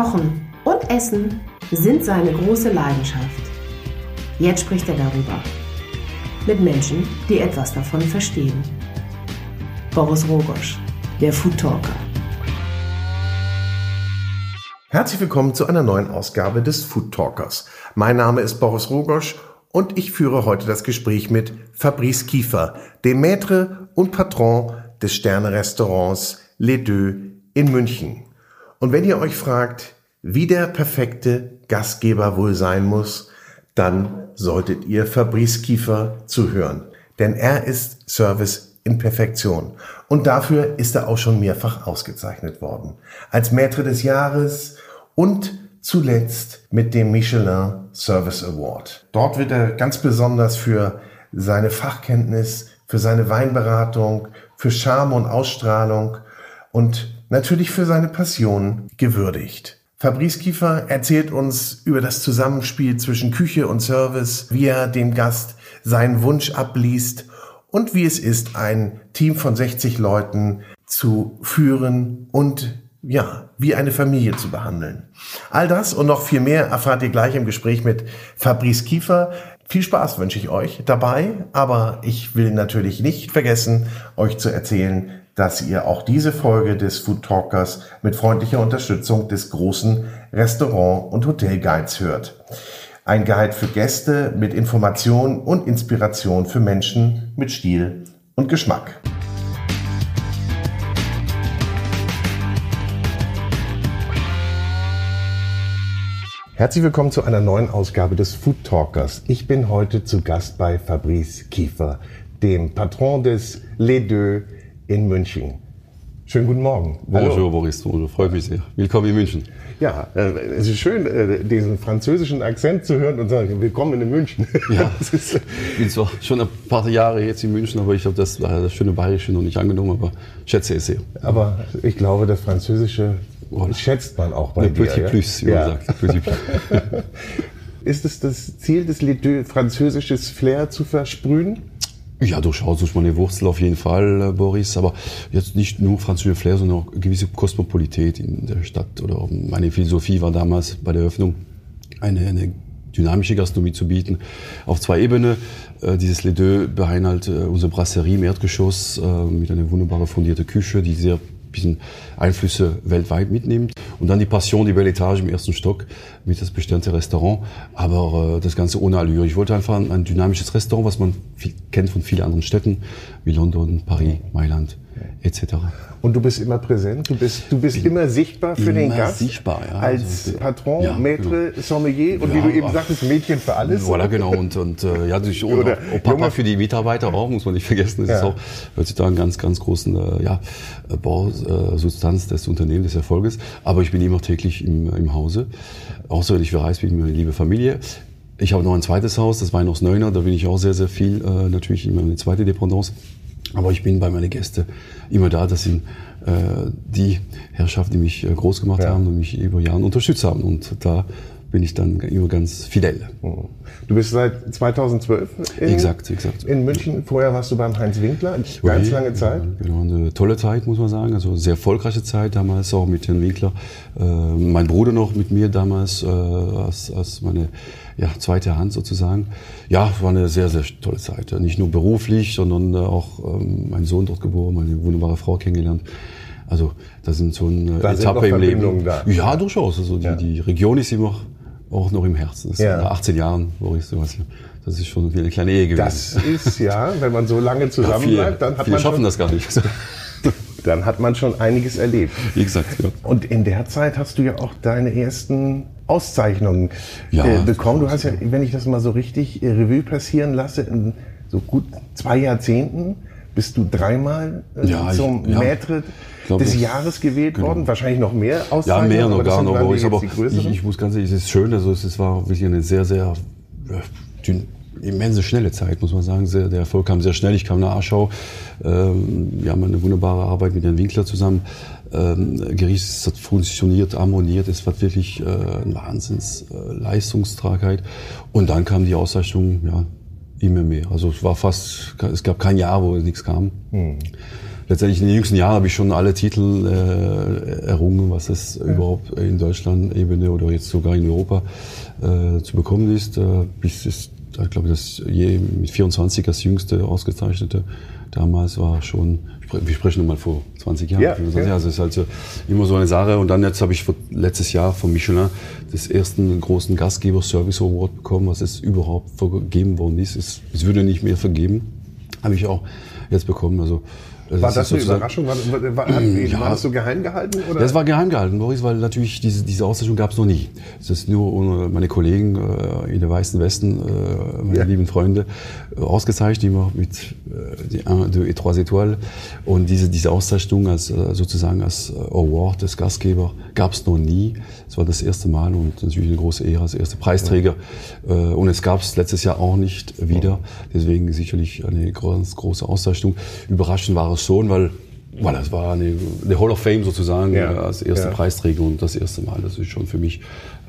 Kochen und Essen sind seine große Leidenschaft. Jetzt spricht er darüber. Mit Menschen, die etwas davon verstehen. Boris Rogosch, der Food Talker. Herzlich willkommen zu einer neuen Ausgabe des Food Talkers. Mein Name ist Boris Rogosch und ich führe heute das Gespräch mit Fabrice Kiefer, dem Maître und Patron des Sterne-Restaurants Les Deux in München. Und wenn ihr euch fragt, wie der perfekte Gastgeber wohl sein muss, dann solltet ihr Fabrice Kiefer zuhören. Denn er ist Service in Perfektion. Und dafür ist er auch schon mehrfach ausgezeichnet worden. Als Maître des Jahres und zuletzt mit dem Michelin Service Award. Dort wird er ganz besonders für seine Fachkenntnis, für seine Weinberatung, für Charme und Ausstrahlung und natürlich für seine Passion gewürdigt. Fabrice Kiefer erzählt uns über das Zusammenspiel zwischen Küche und Service, wie er dem Gast seinen Wunsch abliest und wie es ist, ein Team von 60 Leuten zu führen und ja, wie eine Familie zu behandeln. All das und noch viel mehr erfahrt ihr gleich im Gespräch mit Fabrice Kiefer. Viel Spaß wünsche ich euch dabei, aber ich will natürlich nicht vergessen, euch zu erzählen, dass ihr auch diese Folge des Food Talkers mit freundlicher Unterstützung des großen Restaurant- und Hotelguides hört. Ein Guide für Gäste mit Information und Inspiration für Menschen mit Stil und Geschmack. Herzlich willkommen zu einer neuen Ausgabe des Food Talkers. Ich bin heute zu Gast bei Fabrice Kiefer, dem Patron des Les Deux in München. Schönen guten Morgen. Bonjour Hallo. Boris, bonjour, freut mich sehr. Willkommen in München. Ja, äh, es ist schön, äh, diesen französischen Akzent zu hören und sagen, willkommen in München. Ja, ist, ich bin zwar schon ein paar Jahre jetzt in München, aber ich habe das, das schöne Bayerische noch nicht angenommen, aber schätze es sehr. Aber ich glaube, das Französische voilà. schätzt man auch bei Le dir. Petit? Plus, wie ja. man sagt. Petit plus. ist es das Ziel des Lied französisches Flair zu versprühen? Ja, durchaus durch meine Wurzel auf jeden Fall, äh, Boris. Aber jetzt nicht nur französische Flair, sondern auch gewisse Kosmopolität in der Stadt. Oder meine Philosophie war damals bei der Eröffnung eine, eine dynamische Gastronomie zu bieten. Auf zwei Ebenen. Äh, dieses Les Deux beinhaltet äh, unsere Brasserie im Erdgeschoss äh, mit einer wunderbaren fundierte Küche, die sehr bisschen Einflüsse weltweit mitnimmt. Und dann die Passion, die Belle Etage im ersten Stock mit das bestimmte Restaurant. Aber äh, das Ganze ohne Allure. Ich wollte einfach ein, ein dynamisches Restaurant, was man viel, kennt von vielen anderen Städten, wie London, Paris, Mailand etc. Und du bist immer präsent, du bist, du bist immer sichtbar für den Gast. sichtbar, ja. Als also, Patron, ja, Maître, genau. Sommelier und ja, wie du eben sagtest, Mädchen für alles. Voilà, genau. Und, und äh, ja, und auch, auch Papa für die Mitarbeiter auch, muss man nicht vergessen. Das ja. ist auch heutzutage ein ganz, ganz großen äh, ja, Bausubstanz des Unternehmens, des Erfolges. Aber ich bin immer täglich im, im Hause. Außer wenn ich verreist bin, meine liebe Familie. Ich habe noch ein zweites Haus, das Weinhaus Neuner, da bin ich auch sehr, sehr viel, äh, natürlich immer eine zweite Dependance. Aber ich bin bei meinen Gästen immer da. Das sind äh, die Herrschaften, die mich äh, groß gemacht ja. haben und mich über Jahre unterstützt haben. Und da bin ich dann immer ganz fidel. Mhm. Du bist seit 2012 in, exakt, exakt. in München. Vorher warst du beim Heinz Winkler, ganz oui, lange Zeit. Genau, eine tolle Zeit, muss man sagen. Also sehr erfolgreiche Zeit damals, auch mit Herrn Winkler. Äh, mein Bruder noch mit mir damals, äh, als, als meine ja, zweite Hand sozusagen. Ja, war eine sehr, sehr tolle Zeit. Nicht nur beruflich, sondern auch ähm, mein Sohn dort geboren, meine wunderbare Frau kennengelernt. Also da sind so eine da Etappe im Leben. Da. Ja, durchaus. Also die, ja. die Region ist immer auch noch im Herzen. Das ja. Nach 18 Jahren, Boris, du weißt, das ist schon wie eine kleine Ehe gewesen. Das ist ja, wenn man so lange zusammen ja, bleibt, dann hat viele man schaffen schon, das gar nicht. dann hat man schon einiges erlebt. Exakt. Ja. Und in der Zeit hast du ja auch deine ersten Auszeichnungen ja, äh, bekommen. Du hast ja, wenn ich das mal so richtig äh, Revue passieren lasse, in so gut zwei Jahrzehnten bist du dreimal äh, ja, zum ich, ja, Maître des Jahres gewählt genau. worden. Wahrscheinlich noch mehr Auszeichnungen. Ja, mehr noch gar noch. Aber ich, ich, ich, muss ganz ehrlich, es ist schön. Also es war wirklich eine sehr, sehr äh, immense schnelle Zeit, muss man sagen. Sehr, der Erfolg kam sehr schnell. Ich kam nach Aschau. Ähm, wir haben eine wunderbare Arbeit mit Herrn Winkler zusammen ähm, Gericht es hat funktioniert, harmoniert, es war wirklich äh, eine Wahnsinns äh, Leistungstragheit. Und dann kam die Auszeichnung, ja, immer mehr. Also es war fast, es gab kein Jahr, wo nichts kam. Hm. letztendlich in den jüngsten Jahren habe ich schon alle Titel äh, errungen, was es ja. überhaupt in Deutschland Ebene oder jetzt sogar in Europa äh, zu bekommen ist. Äh, bis es, ich glaube, das je mit 24 das jüngste ausgezeichnete damals war schon, wir sprechen nochmal vor 20 Jahren. Ja, 25 ja. Also es ist halt so immer so eine Sache. Und dann jetzt habe ich letztes Jahr von Michelin das ersten großen Gastgeber Service Award bekommen, was es überhaupt vergeben worden ist. Es, es würde nicht mehr vergeben. Habe ich auch jetzt bekommen. Also das war das eine Überraschung? War, war, war, ja, war, das so geheim gehalten? Oder? Das war geheim gehalten, Boris, weil natürlich diese, diese Auszeichnung gab es noch nie. Das ist nur meine Kollegen äh, in der Weißen Westen, äh, meine ja. lieben Freunde, äh, ausgezeichnet, immer mit äh, die 1, 2 et 3 Étoiles. Und diese, diese Auszeichnung als äh, sozusagen als äh, Award des Gastgeber gab es noch nie. Es war das erste Mal und natürlich eine große Ehre als erster Preisträger. Ja. Und es gab es letztes Jahr auch nicht wieder. Deswegen sicherlich eine ganz große Auszeichnung. Überraschend war es schon, weil weil das war eine, eine Hall of Fame sozusagen ja. Als erste ja. Preisträger und das erste Mal. Das ist schon für mich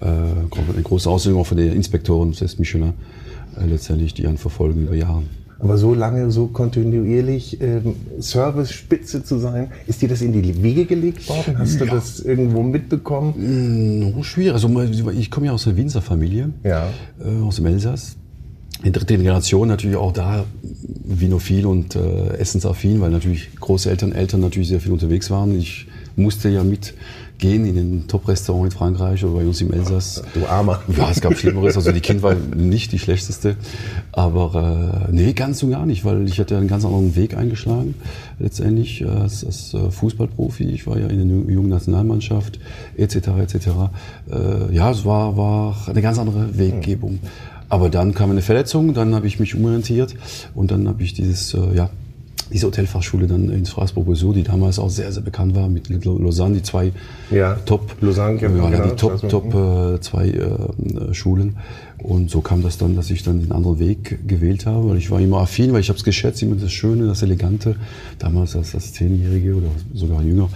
äh, eine große Auswirkung auch von den Inspektoren des Michelin äh, letztendlich, die einen verfolgen über Jahre. Aber so lange, so kontinuierlich ähm, Service-Spitze zu sein, ist dir das in die Wiege gelegt worden? Hast ja. du das irgendwo mitbekommen? Mm, schwierig. Also ich komme ja aus einer Winzer Familie, ja. äh, aus dem Elsass in dritter Generation natürlich auch da vinophil und äh, essensaffin, weil natürlich Großeltern, Eltern natürlich sehr viel unterwegs waren. Ich musste ja mitgehen in den Top-Restaurant in Frankreich oder bei uns im Elsass. Du Armer. Ja, es gab Schlimmeres. Also die Kind war nicht die schlechteste. Aber äh, nee, ganz und gar nicht, weil ich hatte einen ganz anderen Weg eingeschlagen letztendlich als, als äh, Fußballprofi. Ich war ja in der jungen Nationalmannschaft etc. etc. Äh, ja, es war, war eine ganz andere Weggebung. Aber dann kam eine Verletzung, dann habe ich mich umorientiert und dann habe ich dieses, äh, ja, diese Hotelfachschule dann in Straßburg-Besour, die damals auch sehr, sehr bekannt war mit Lausanne, die zwei ja, Top, Lausanne, ja, genau, die Top, Top äh, zwei äh, Schulen. Und so kam das dann, dass ich dann den anderen Weg gewählt habe, weil ich war immer affin, weil ich habe es geschätzt, immer das Schöne, das Elegante. Damals als, als Zehnjährige oder sogar jünger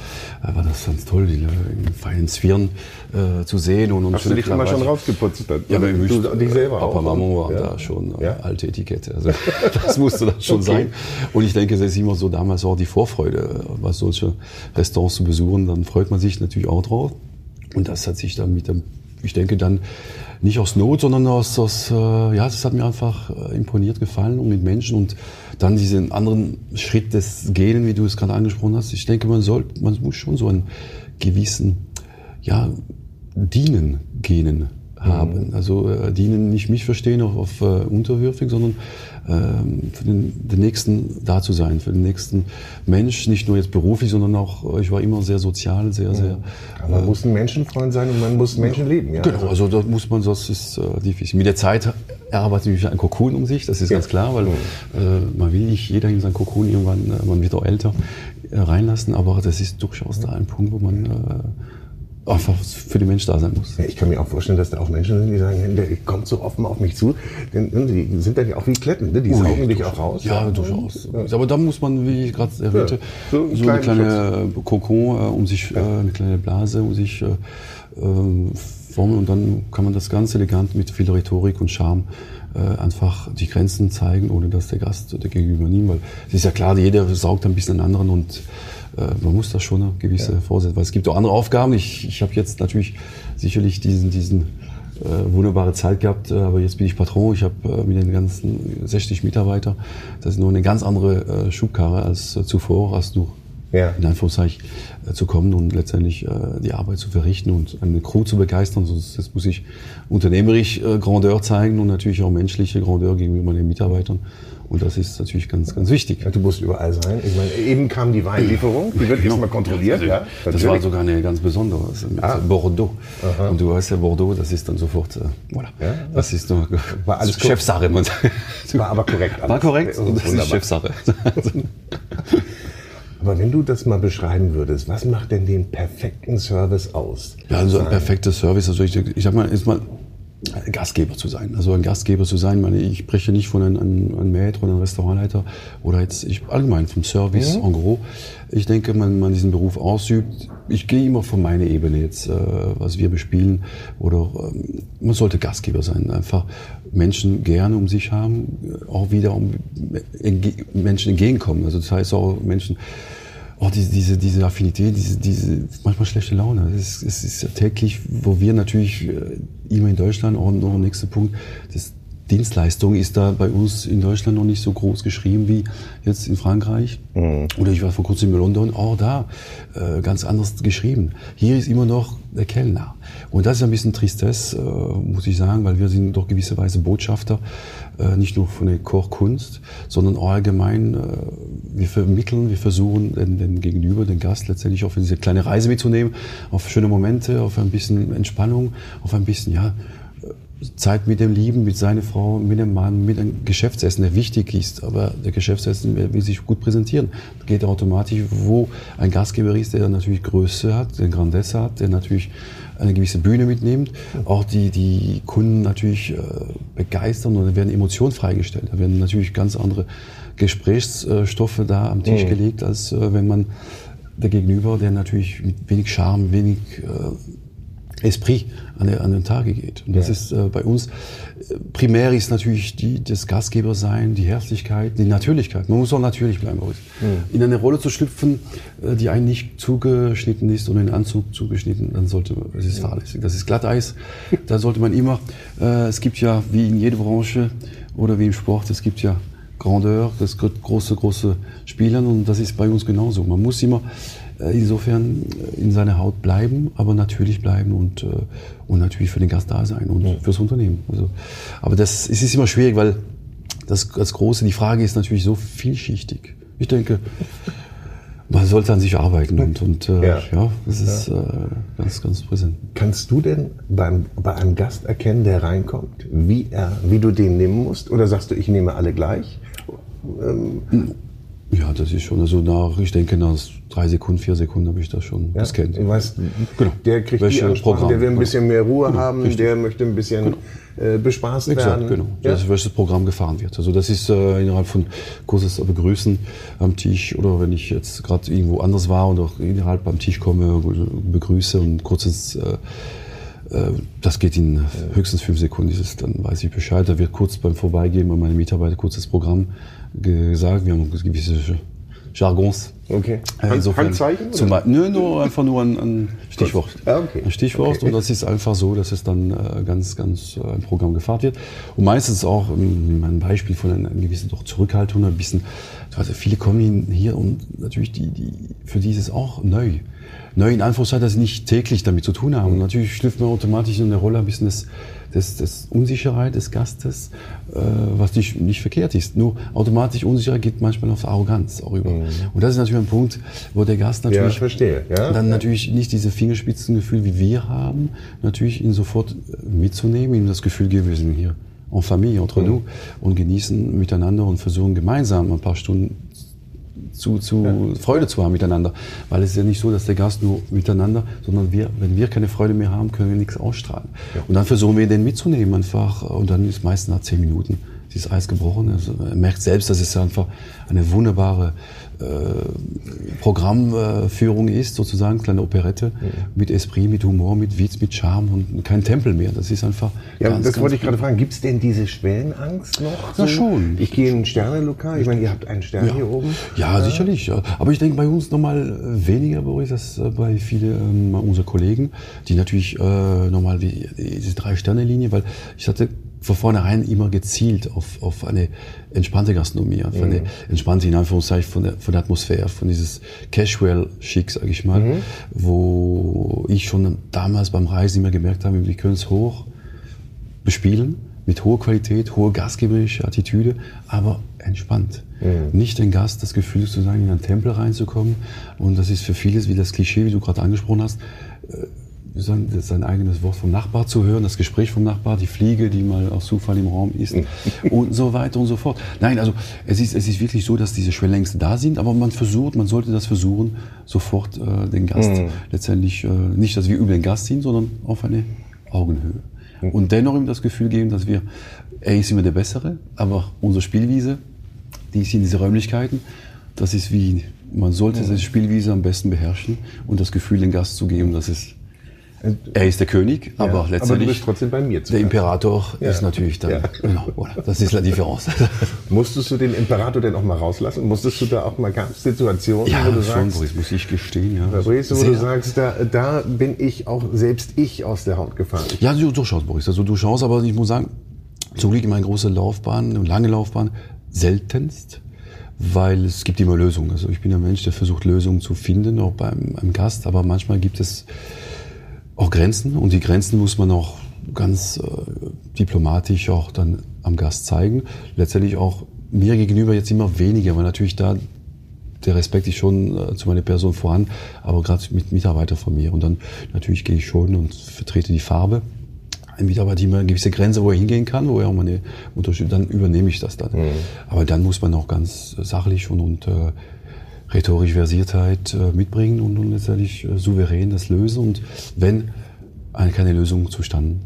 äh, war das ganz toll, die in feinen Sphären äh, zu sehen. Und, und Hast du dich immer schon rausgeputzt? Dann? Ja, du, du dich selber Papa, auch. Mama waren ja. da schon äh, ja? alte Etikette. Also das musste dann schon okay. sein. Und ich denke, das ist immer so damals auch die Vorfreude, was solche Restaurants zu besuchen. Dann freut man sich natürlich auch drauf. Und das hat sich dann mit dem, ich denke dann, nicht aus Not, sondern aus, aus äh, ja, das hat mir einfach äh, imponiert gefallen und mit Menschen und dann diesen anderen Schritt des Gehen, wie du es gerade angesprochen hast. Ich denke, man soll, man muss schon so einen gewissen, ja, Dienen genen haben. Mhm. Also äh, dienen nicht mich verstehen auf, auf äh, unterwürfig, sondern für den, den Nächsten da zu sein, für den nächsten Mensch, nicht nur jetzt beruflich, sondern auch, ich war immer sehr sozial, sehr, mhm. sehr. Aber man äh, muss ein Menschenfreund sein und man muss Menschen lieben, ja. Genau, also da muss man, das ist äh, diffizil. Mit der Zeit erarbeitet sich ein Kokon um sich, das ist ja. ganz klar, weil mhm. äh, man will nicht jeder in sein Kokon irgendwann, äh, man wird auch älter, äh, reinlassen, aber das ist durchaus da ein Punkt, wo man äh, einfach für die Menschen da sein muss. Ja, ich kann mir auch vorstellen, dass da auch Menschen sind, die sagen, der kommt so offen auf mich zu. Denn ne, die sind dann ja auch wie Kletten, ne? die Ui, saugen dich auch raus. Ja, durchaus. Ja. Aber da muss man, wie ich gerade erwähnte, so, so eine kleine Schutz. Kokon äh, um sich, äh, eine kleine Blase um sich äh, ähm, formen und dann kann man das ganz elegant mit viel Rhetorik und Charme äh, einfach die Grenzen zeigen, ohne dass der Gast der Gegenüber nimmt. Weil es ist ja klar, jeder saugt ein bisschen den anderen und man muss da schon eine gewisse ja. Vorsätze, weil es gibt auch andere Aufgaben. Ich, ich habe jetzt natürlich sicherlich diesen, diesen äh, wunderbare Zeit gehabt, äh, aber jetzt bin ich Patron. Ich habe äh, mit den ganzen 60 Mitarbeiter, das ist nur eine ganz andere äh, Schubkarre als äh, zuvor, als du ja. in Anführungszeichen äh, zu kommen und letztendlich äh, die Arbeit zu verrichten und eine Crew zu begeistern. Sonst das muss ich unternehmerisch äh, Grandeur zeigen und natürlich auch menschliche Grandeur gegenüber den Mitarbeitern. Und das ist natürlich ganz, ganz wichtig. Ja, du musst überall sein. Ich meine, eben kam die Weinlieferung, die wird jetzt mal kontrolliert. Ja, das war sogar eine ganz besondere, also mit ah. Bordeaux. Aha. Und du weißt ja, Bordeaux, das ist dann sofort, äh, voilà. Ja? Das ist nur war alles Chefsache. Man war aber korrekt. Alles. War korrekt und das ist Chefsache. Aber wenn du das mal beschreiben würdest, was macht denn den perfekten Service aus? Ja, also ein perfekter Service, also ich, ich sag mal, ist mal Gastgeber zu sein. Also ein Gastgeber zu sein, meine, ich spreche nicht von einem, einem, einem Maître oder einem Restaurantleiter oder jetzt ich, allgemein vom Service mhm. en gros. Ich denke, wenn man diesen Beruf ausübt, ich gehe immer von meiner Ebene jetzt, äh, was wir bespielen, oder ähm, man sollte Gastgeber sein, einfach Menschen gerne um sich haben, auch wieder um Menschen entgegenkommen. Also das heißt auch Menschen auch diese, diese, diese Affinität, diese, diese manchmal schlechte Laune. Es ist, ist ja täglich, wo wir natürlich äh, immer in Deutschland, auch noch der nächste Punkt, das Dienstleistung ist da bei uns in Deutschland noch nicht so groß geschrieben wie jetzt in Frankreich. Mhm. Oder ich war vor kurzem in London, auch da äh, ganz anders geschrieben. Hier ist immer noch der Kellner. Und das ist ein bisschen Tristesse, äh, muss ich sagen, weil wir sind doch gewisserweise Botschafter, äh, nicht nur von der Kochkunst, sondern allgemein, äh, wir vermitteln, wir versuchen den, den Gegenüber, den Gast letztendlich auf diese kleine Reise mitzunehmen, auf schöne Momente, auf ein bisschen Entspannung, auf ein bisschen, ja, Zeit mit dem Lieben, mit seiner Frau, mit dem Mann, mit einem Geschäftsessen, der wichtig ist. Aber der Geschäftsessen will sich gut präsentieren. Geht automatisch, wo ein Gastgeber ist, der natürlich Größe hat, der Grandesse hat, der natürlich eine gewisse Bühne mitnimmt. Auch die, die Kunden natürlich äh, begeistern und werden Emotionen freigestellt. Da werden natürlich ganz andere Gesprächsstoffe da am Tisch mhm. gelegt, als äh, wenn man der Gegenüber, der natürlich mit wenig Charme, wenig äh, Esprit an, an den Tage geht. Und das ja. ist äh, bei uns, äh, primär ist natürlich die, das Gastgebersein, die Herzlichkeit, die Natürlichkeit. Man muss auch natürlich bleiben. Mhm. In eine Rolle zu schlüpfen, äh, die einem nicht zugeschnitten ist und in Anzug zugeschnitten, dann sollte man, das ist fahrlässig. Das ist Glatteis. da sollte man immer, äh, es gibt ja, wie in jeder Branche oder wie im Sport, es gibt ja Grandeur, das große, große Spielern und das ist bei uns genauso. Man muss immer insofern äh, in seiner Haut bleiben, aber natürlich bleiben und, äh, und natürlich für den Gast da sein und ja. fürs Unternehmen. Also, aber das es ist immer schwierig, weil das, das Große, die Frage ist natürlich so vielschichtig. Ich denke, man sollte an sich arbeiten und, und äh, ja. ja, das ist ja. Äh, ganz, ganz präsent. Kannst du denn beim, bei einem Gast erkennen, der reinkommt, wie, er, wie du den nehmen musst? Oder sagst du, ich nehme alle gleich? Ähm, ja, das ist schon, also nach, ich denke, nach drei Sekunden, vier Sekunden habe ich das schon ja, gescannt. Ich weiß, genau. der kriegt Welche die Ansprache, Programm, der will ein bisschen mehr Ruhe genau, haben, richtig. der möchte ein bisschen genau. äh, bespaßt Exakt, werden. genau. Ja? Das, welches Programm gefahren wird. Also das ist äh, innerhalb von kurzes Begrüßen am Tisch oder wenn ich jetzt gerade irgendwo anders war und auch innerhalb am Tisch komme, begrüße und kurzes äh, äh das geht in höchstens fünf Sekunden, dieses, dann weiß ich Bescheid. Da wird kurz beim Vorbeigehen an meine Mitarbeiter kurzes Programm gesagt. Wir haben gewisse Jargons. Okay. Äh, insofern, Handzeichen? Zum nö, nur einfach nur ein, ein Stichwort. Ah, okay. Ein Stichwort okay. und das ist einfach so, dass es dann äh, ganz, ganz äh, ein Programm gefahren wird. Und meistens auch ähm, ein Beispiel von einer, gewissen doch Zurückhaltung, ein bisschen, also viele kommen hier und natürlich die, die, für die ist es auch neu. Neu in Anführungszeichen, dass sie nicht täglich damit zu tun haben. Und natürlich schlüpft man automatisch in eine Rolle ein bisschen des, des, des Unsicherheit des Gastes, äh, was nicht, nicht verkehrt ist. Nur automatisch Unsicherheit geht manchmal auf Arroganz auch über. Mhm. Und das ist natürlich ein Punkt, wo der Gast natürlich ja, verstehe. Ja? dann natürlich nicht diese Fingerspitzengefühl, wie wir haben, natürlich ihn sofort mitzunehmen, ihm das Gefühl geben, wir sind hier en Familie, entre mhm. nous und genießen miteinander und versuchen gemeinsam ein paar Stunden zu, zu ja. Freude zu haben miteinander. Weil es ist ja nicht so, dass der Gast nur miteinander, sondern wir, wenn wir keine Freude mehr haben, können wir nichts ausstrahlen. Ja. Und dann versuchen wir den mitzunehmen einfach. Und dann ist meistens nach zehn Minuten dieses Eis gebrochen. Also er merkt selbst, dass es einfach eine wunderbare Programmführung ist, sozusagen, kleine Operette, mhm. mit Esprit, mit Humor, mit Witz, mit Charme und kein Tempel mehr. Das ist einfach. Ja, ganz, das wollte ich gerade fragen. Gibt es denn diese Schwellenangst noch? Ja, schon. Ich gehe in ein Sternenlokal. Ich meine, ihr habt einen Stern ja. hier oben. Ja, sicherlich. Ja. Aber ich denke bei uns nochmal weniger, Boris, als äh, bei vielen ähm, unserer Kollegen, die natürlich äh, nochmal diese Drei-Sterne-Linie, weil ich hatte von vornherein immer gezielt auf, auf eine entspannte Gastronomie, auf eine mhm. entspannte, in Anführungszeichen, von der, von der Atmosphäre, von dieses Casual-Schick, sage ich mal, mhm. wo ich schon damals beim Reisen immer gemerkt habe, wir können es hoch bespielen, mit hoher Qualität, hoher gastgeberische Attitüde, aber entspannt. Mhm. Nicht den Gast das Gefühl zu sein, in einen Tempel reinzukommen. Und das ist für vieles, wie das Klischee, wie du gerade angesprochen hast, äh, sein, sein eigenes Wort vom Nachbar zu hören, das Gespräch vom Nachbar, die Fliege, die mal aus Zufall im Raum ist und so weiter und so fort. Nein, also es ist, es ist wirklich so, dass diese Schwellenlängste da sind, aber man versucht, man sollte das versuchen, sofort äh, den Gast mhm. letztendlich, äh, nicht, dass wir über den Gast sind, sondern auf eine Augenhöhe. Mhm. Und dennoch ihm das Gefühl geben, dass wir, er ist immer der Bessere, aber unsere Spielwiese, die ist in diese Räumlichkeiten, das ist wie, man sollte mhm. diese Spielwiese am besten beherrschen und das Gefühl den Gast zu geben, dass es Er ist der König, aber Ja, aber du letztendlich bist trotzdem bei mir zu der. Imperator Ja. ist natürlich dann. Ja. Genau, voilà, das ist la Difference. Musstest du den Imperator denn auch mal rauslassen? Musstest du da auch mal, gab es Situationen, ja, wo du schon, sagst, Boris, muss ich gestehen. Ja. Fabrice, wo Sehr. du sagst, da, da bin ich auch, selbst ich aus der Haut gefahren. Ja, du- durchaus, Boris. Also durchaus, aber ich muss sagen, zum Glück in meiner großen Laufbahn, eine lange Laufbahn, seltenst, weil es gibt immer Lösungen. Also ich bin ein Mensch, der versucht Lösungen zu finden, auch beim, beim Gast, aber manchmal gibt es auch Grenzen und die Grenzen muss man auch ganz äh, diplomatisch auch dann am Gast zeigen. Letztendlich auch mir gegenüber jetzt immer weniger, weil natürlich da der Respekt ist schon äh, zu meiner Person voran, aber gerade mit Mitarbeitern von mir. Und dann natürlich gehe ich schon und vertrete die Farbe. Ein Mitarbeiter immer eine gewisse Grenze, wo er hingehen kann, wo er auch meine Unterstützung, dann übernehme ich das dann. Aber dann muss man auch ganz sachlich und, und äh, rhetorisch Versiertheit äh, mitbringen und, letztendlich äh, souverän das lösen. Und wenn eine, keine Lösung zustande,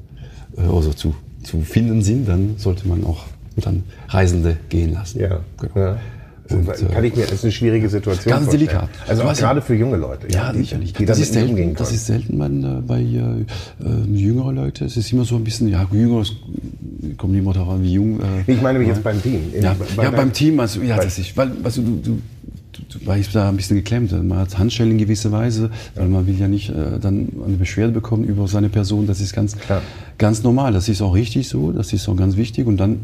äh, also zu, zu finden sind, dann sollte man auch dann Reisende gehen lassen. Ja, Genau. ja. Und, Kann ich mir, das ist eine schwierige Situation Ganz vorstellen. delikat. Also gerade für junge Leute. Ja, die, sicherlich. Die das, ist selten, das ist selten man, bei äh, jüngeren Leuten. Es ist immer so ein bisschen, ja, jünger, kommt immer darauf an, wie jung. Äh, Ich meine mich jetzt beim Team. In- ja, bei ja beim Team, also, ja, das ist, weil, weißt du, du, du warst da ein bisschen geklemmt. Man hat Handschellen in gewisser Weise, weil man will ja nicht äh, dann eine Beschwerde bekommen über seine Person. Das ist ganz, Klar. ganz normal. Das ist auch richtig so. Das ist auch ganz wichtig. Und dann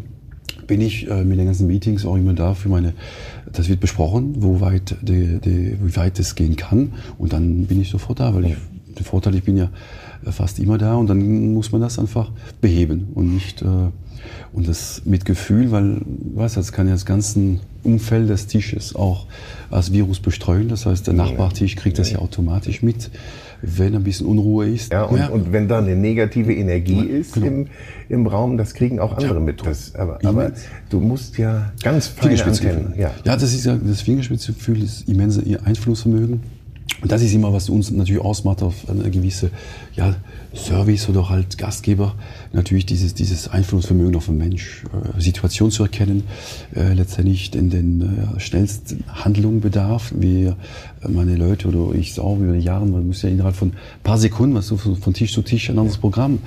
bin ich äh, mit den ganzen Meetings auch immer da für meine, das wird besprochen, wo weit, die, die, wie weit es gehen kann. Und dann bin ich sofort da, weil ich, der Vorteil, ich bin ja äh, fast immer da und dann muss man das einfach beheben und nicht, äh, und das mit Gefühl, weil, du, das kann ja das ganze Umfeld des Tisches auch als Virus bestreuen. Das heißt, der Nachbartisch kriegt das ja automatisch mit, wenn ein bisschen Unruhe ist. Ja, und, und wenn da eine negative Energie ist im, im Raum, das kriegen auch andere mit. Das, aber, aber du musst ja ganz feine. Antennen. Ja. ja, das ist ja das Fingerspitzengefühl ist immense ihr Einflussvermögen. Und das ist immer, was uns natürlich ausmacht auf eine gewisse ja, Service oder halt Gastgeber. Natürlich dieses, dieses Einflussvermögen auf den Mensch, äh, Situation zu erkennen, äh, letztendlich den, den äh, schnellsten Handlungsbedarf, wie äh, meine Leute oder ich auch über die Jahre, man muss ja innerhalb von ein paar Sekunden, was du von von Tisch zu Tisch ein anderes Programm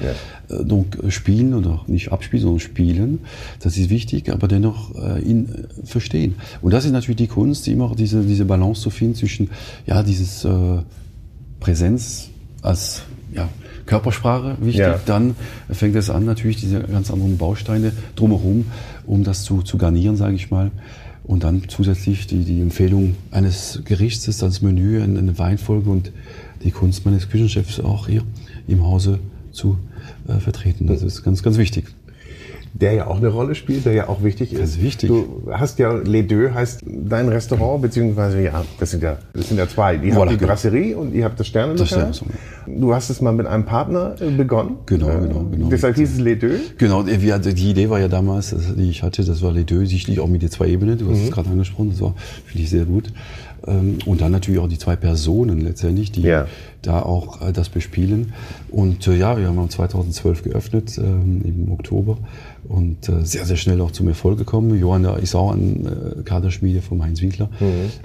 äh, donc, äh, spielen oder nicht abspielen, sondern spielen. Das ist wichtig, aber dennoch äh, ihn äh, verstehen. Und das ist natürlich die Kunst, immer diese, diese Balance zu finden zwischen ja, dieses äh, Präsenz als ja, Körpersprache wichtig. Ja. Dann fängt es an, natürlich diese ganz anderen Bausteine drumherum, um das zu, zu garnieren, sage ich mal. Und dann zusätzlich die, die Empfehlung eines Gerichts als Menü, eine eine Weinfolge und die Kunst meines Küchenchefs auch hier im Hause zu äh, vertreten. Das ist ganz, ganz wichtig. Der ja auch eine Rolle spielt, der ja auch wichtig ist. Das ist wichtig. Du hast ja Les Deux heißt dein Restaurant, beziehungsweise ja, das sind ja, das sind ja zwei. Die Voilà, habt die genau. Brasserie und ihr habt das Sterne. Das Sternenlokal. Du hast es mal mit einem Partner äh, begonnen. Genau, Äh, genau, genau. Deshalb hieß es Les Deux. Genau, die wir- die Idee war ja damals, also die ich hatte, das war Les Deux, sicherlich auch mit den zwei Ebenen, du hast es gerade angesprochen, das war, finde ich, sehr gut. Ähm, Und dann natürlich auch die zwei Personen letztendlich, die Ja. da auch äh, das bespielen. Und äh, ja, wir haben 2012 geöffnet, ähm, im Oktober, und äh, sehr, sehr schnell auch zum Erfolg gekommen. Johann ist auch ein äh, Kaderschmiede vom Heinz Winkler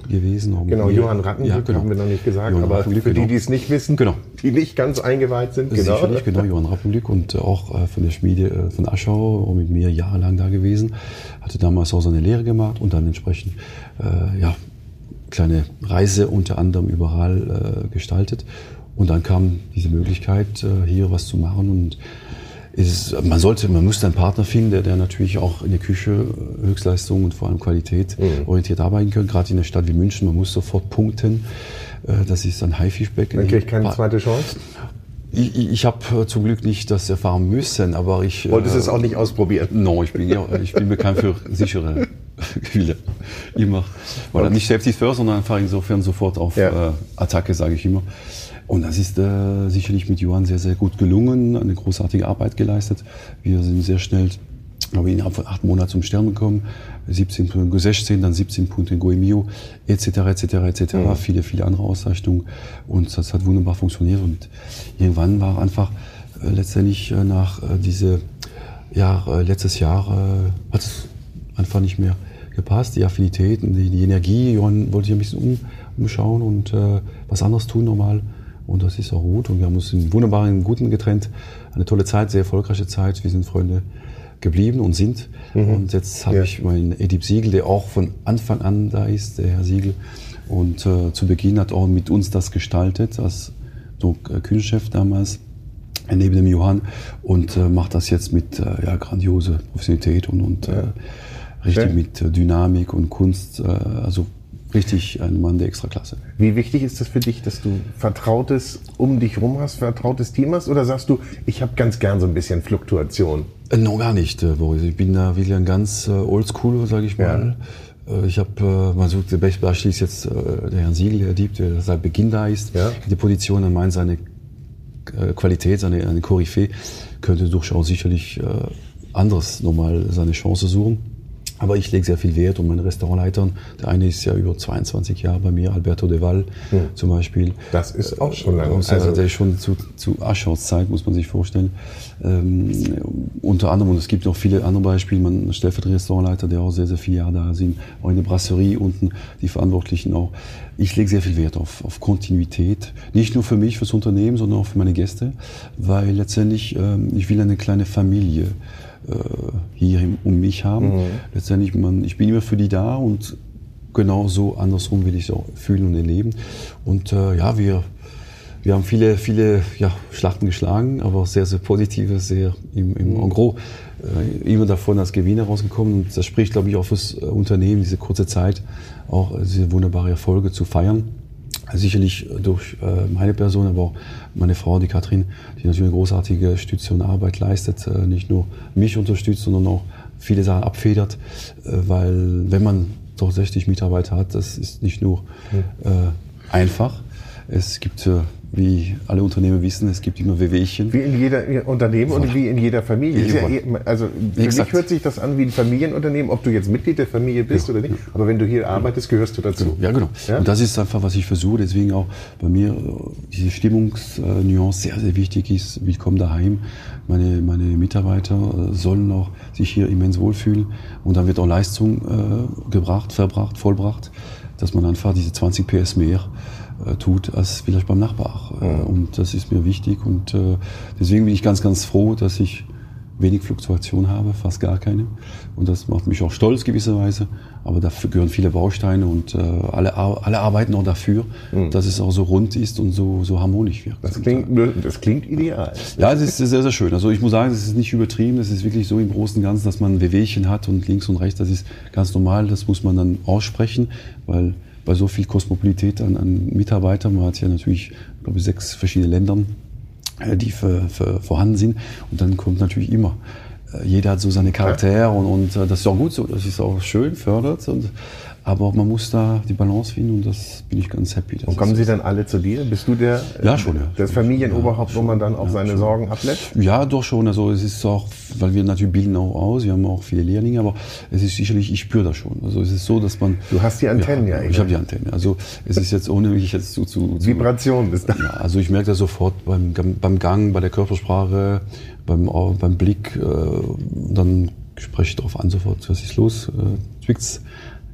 gewesen. auch mit Genau, mir. Johann Rattenglück ja, genau. haben wir noch nicht gesagt, Johann aber Rattenglück, für die, genau. die es nicht wissen, Genau. die nicht ganz eingeweiht sind, genau. Sicherlich, genau, Johann Rappenglück und äh, auch äh, von der Schmiede äh, von Aschau, auch mit mir jahrelang da gewesen. Hatte damals auch seine Lehre gemacht und dann entsprechend, äh, ja, kleine Reise unter anderem überall äh, gestaltet. Und dann kam diese Möglichkeit, äh, hier was zu machen und ist, man sollte, man müsste einen Partner finden, der, der natürlich auch in der Küche äh, Höchstleistung und vor allem Qualität orientiert arbeiten kann. Gerade in einer Stadt wie München, man muss sofort punkten. Äh, Das ist ein Haifischbecken. Dann kriege ich keine zweite Chance. ich, ich, ich habe zum Glück nicht das erfahren müssen, aber ich. Wolltest äh, es auch nicht ausprobieren. No, ich bin, ja, ich bin bekannt für sichere Spiele. Immer. Weil nicht Safety first, sondern einfach insofern sofort auf Ja. äh, Attacke, sage ich immer. Und das ist äh, sicherlich mit Johann sehr, sehr gut gelungen, eine großartige Arbeit geleistet. Wir sind sehr schnell, glaube ich, innerhalb von acht Monaten zum Stern gekommen. 17 Punkte, 16, dann 17 Punkte in Goemio, etc., etc., etc., viele, viele andere Auszeichnungen. Und das hat wunderbar funktioniert. Und irgendwann war einfach äh, letztendlich äh, nach äh, diese, ja, äh, letztes Jahr äh, hat es einfach nicht mehr gepasst, die Affinitäten, die, die Energie. Johann wollte sich ein bisschen um, umschauen und äh, was anderes tun nochmal. Und das ist auch gut. Und wir haben uns im wunderbaren Guten getrennt. Eine tolle Zeit, sehr erfolgreiche Zeit. Wir sind Freunde geblieben und sind. Mhm. Und jetzt habe ja. ich meinen Edip Siegel, der auch von Anfang an da ist, der Herr Siegel. Und äh, zu Beginn hat auch mit uns das gestaltet, als so, äh, Küchenchef damals neben dem Johann und äh, macht das jetzt mit äh, ja, grandiose Professionalität und, und ja. äh, richtig Schön. mit äh, Dynamik und Kunst. Äh, also richtig ein Mann der Extraklasse. Wie wichtig ist das für dich, dass du Vertrautes um dich rum hast, vertrautes Team hast? Oder sagst du, ich habe ganz gern so ein bisschen Fluktuation? Äh, no, gar nicht, äh, Boris. Ich bin da wirklich ein ganz äh, oldschool, sage ich mal. Ja. Äh, ich habe, äh, man sucht, der beste Beispiel ist jetzt äh, der Herrn Siegel, der Dieb, der seit Beginn da ist. Ja. Die Position, an meint seine Qualität, seine eine Koryphäe, könnte durchaus sicherlich anderes nochmal seine Chance suchen. Aber ich lege sehr viel Wert um meine Restaurantleitern. Der eine ist ja über 22 Jahre bei mir, Alberto de Val hm. zum Beispiel. Das ist auch schon lange. Also, also der ist schon zu, zu Aschers Zeit, muss man sich vorstellen. Ähm, unter anderem, und es gibt noch viele andere Beispiele, man stellvertretender Restaurantleiter, der auch sehr, sehr viele Jahre da sind, auch in der Brasserie unten, die Verantwortlichen auch. Ich lege sehr viel Wert auf, auf Kontinuität. Nicht nur für mich, fürs Unternehmen, sondern auch für meine Gäste, weil letztendlich ähm, ich will eine kleine Familie äh, hier um mich haben. Mhm. Letztendlich, man, ich bin immer für die da und genauso andersrum will ich es auch fühlen und erleben. Und äh, ja, wir, wir haben viele, viele ja, Schlachten geschlagen, aber sehr, sehr positive, sehr im, im mhm. Gros äh, immer davon als Gewinner rausgekommen. Und das spricht, glaube ich, auch fürs äh, Unternehmen, diese kurze Zeit auch diese wunderbare Erfolge zu feiern sicherlich durch äh, meine Person, aber auch meine Frau, die Katrin, die natürlich eine großartige Stütze und Arbeit leistet, äh, nicht nur mich unterstützt, sondern auch viele Sachen abfedert, äh, weil wenn man doch 60 Mitarbeiter hat, das ist nicht nur einfach. Es gibt wie alle Unternehmen wissen, es gibt immer Wehwehchen. Wie in jeder Unternehmen und wie in jeder Familie. Ja, eh, also für Exakt. mich hört sich das an wie ein Familienunternehmen, ob du jetzt Mitglied der Familie bist ja. oder nicht. Aber wenn du hier arbeitest, gehörst du dazu. Ja, genau. Ja? Und das ist einfach, was ich versuche. Deswegen auch bei mir äh, diese Stimmungsnuance sehr, sehr wichtig ist. Willkommen daheim. Meine, meine Mitarbeiter äh, sollen auch sich hier immens wohlfühlen. Und dann wird auch Leistung äh, gebracht, verbracht, vollbracht, dass man einfach diese 20 PS mehr tut als vielleicht beim Nachbar. Mhm. Und das ist mir wichtig und äh, deswegen bin ich ganz, ganz froh, dass ich wenig Fluktuation habe, fast gar keine. Und das macht mich auch stolz gewisserweise. Aber dafür gehören viele Bausteine und äh, alle, alle arbeiten auch dafür, mhm. dass es auch so rund ist und so, so harmonisch wird. Das klingt, das klingt ideal. Ja, es ist sehr, sehr schön. Also ich muss sagen, es ist nicht übertrieben. Es ist wirklich so im Großen und Ganzen, dass man Wehwehchen hat und links und rechts. Das ist ganz normal. Das muss man dann aussprechen, weil bei so viel Kosmopolität an, an Mitarbeitern. Man hat ja natürlich, glaube ich, sechs verschiedene Länder, äh, die für, für vorhanden sind. Und dann kommt natürlich immer äh, jeder hat so seine Charaktere und, und äh, das ist auch gut so, das ist auch schön, fördert. Und, aber man muss da die Balance finden und das bin ich ganz happy. und kommen Sie dann alle zu dir? Bist du der, ja, schon, ja. das Familienoberhaupt, ja, wo man dann auch ja, seine schon. Sorgen ablässt? Ja, doch schon. Also es ist auch, weil wir natürlich bilden auch aus, wir haben auch viele Lehrlinge, aber es ist sicherlich, ich spüre das schon. Also es ist so, dass man... Du hast die Antennen ja. ja ich habe die Antennen. Also es ist jetzt ohne mich jetzt zu... zu, zu Vibration ist da. Ja, also ich merke das sofort beim, beim Gang, bei der Körpersprache, beim, beim Blick, äh, dann spreche ich darauf an sofort, was ist los, äh, zwickt's,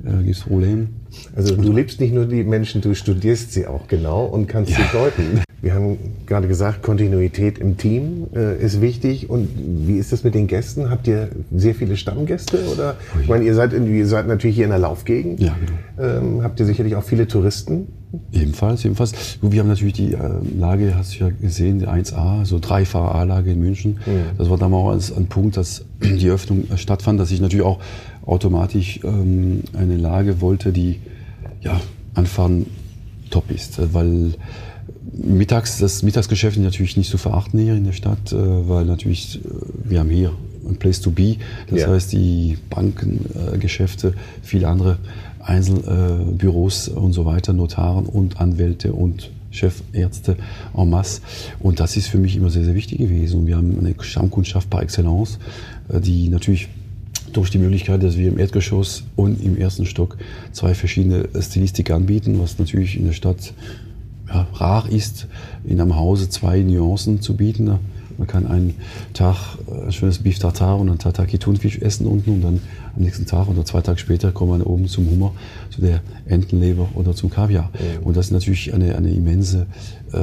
äh, gibt's Probleme. Also du liebst nicht nur die Menschen, du studierst sie auch genau und kannst ja. sie deuten. Wir haben gerade gesagt, Kontinuität im Team äh, ist wichtig. Und wie ist das mit den Gästen? Habt ihr sehr viele Stammgäste? Oder ich meine, ihr seid, ihr seid natürlich hier in der Laufgegend. Ja, genau. Ähm, habt ihr sicherlich auch viele Touristen? Ebenfalls, ebenfalls. Wir haben natürlich die äh, Lage, hast du ja gesehen, die 1A, so dreifach A-Lage in München. Mhm. Das war damals ein Punkt, dass die Öffnung stattfand, dass ich natürlich auch automatisch ähm, eine Lage wollte, die ja, Anfahren top ist, weil mittags, das Mittagsgeschäft ist natürlich nicht zu verachten hier in der Stadt, äh, weil natürlich, äh, wir haben hier ein Place to be, das ja. heißt die Bankengeschäfte, äh, viele andere Einzelbüros und so weiter, Notaren und Anwälte und Chefärzte en masse. Und das ist für mich immer sehr, sehr wichtig gewesen. Und wir haben eine Stammkundschaft par excellence, die natürlich durch die Möglichkeit, dass wir im Erdgeschoss und im ersten Stock zwei verschiedene Stilistik anbieten, was natürlich in der Stadt ja, rar ist, in einem Hause zwei Nuancen zu bieten. Man kann einen Tag ein schönes Beef Tartar und ein Tataki Thunfisch essen unten und dann am nächsten Tag oder zwei Tage später kommen wir oben zum Hummer, zu der Entenleber oder zum Kaviar. Mhm. Und das ist natürlich eine, eine immense äh,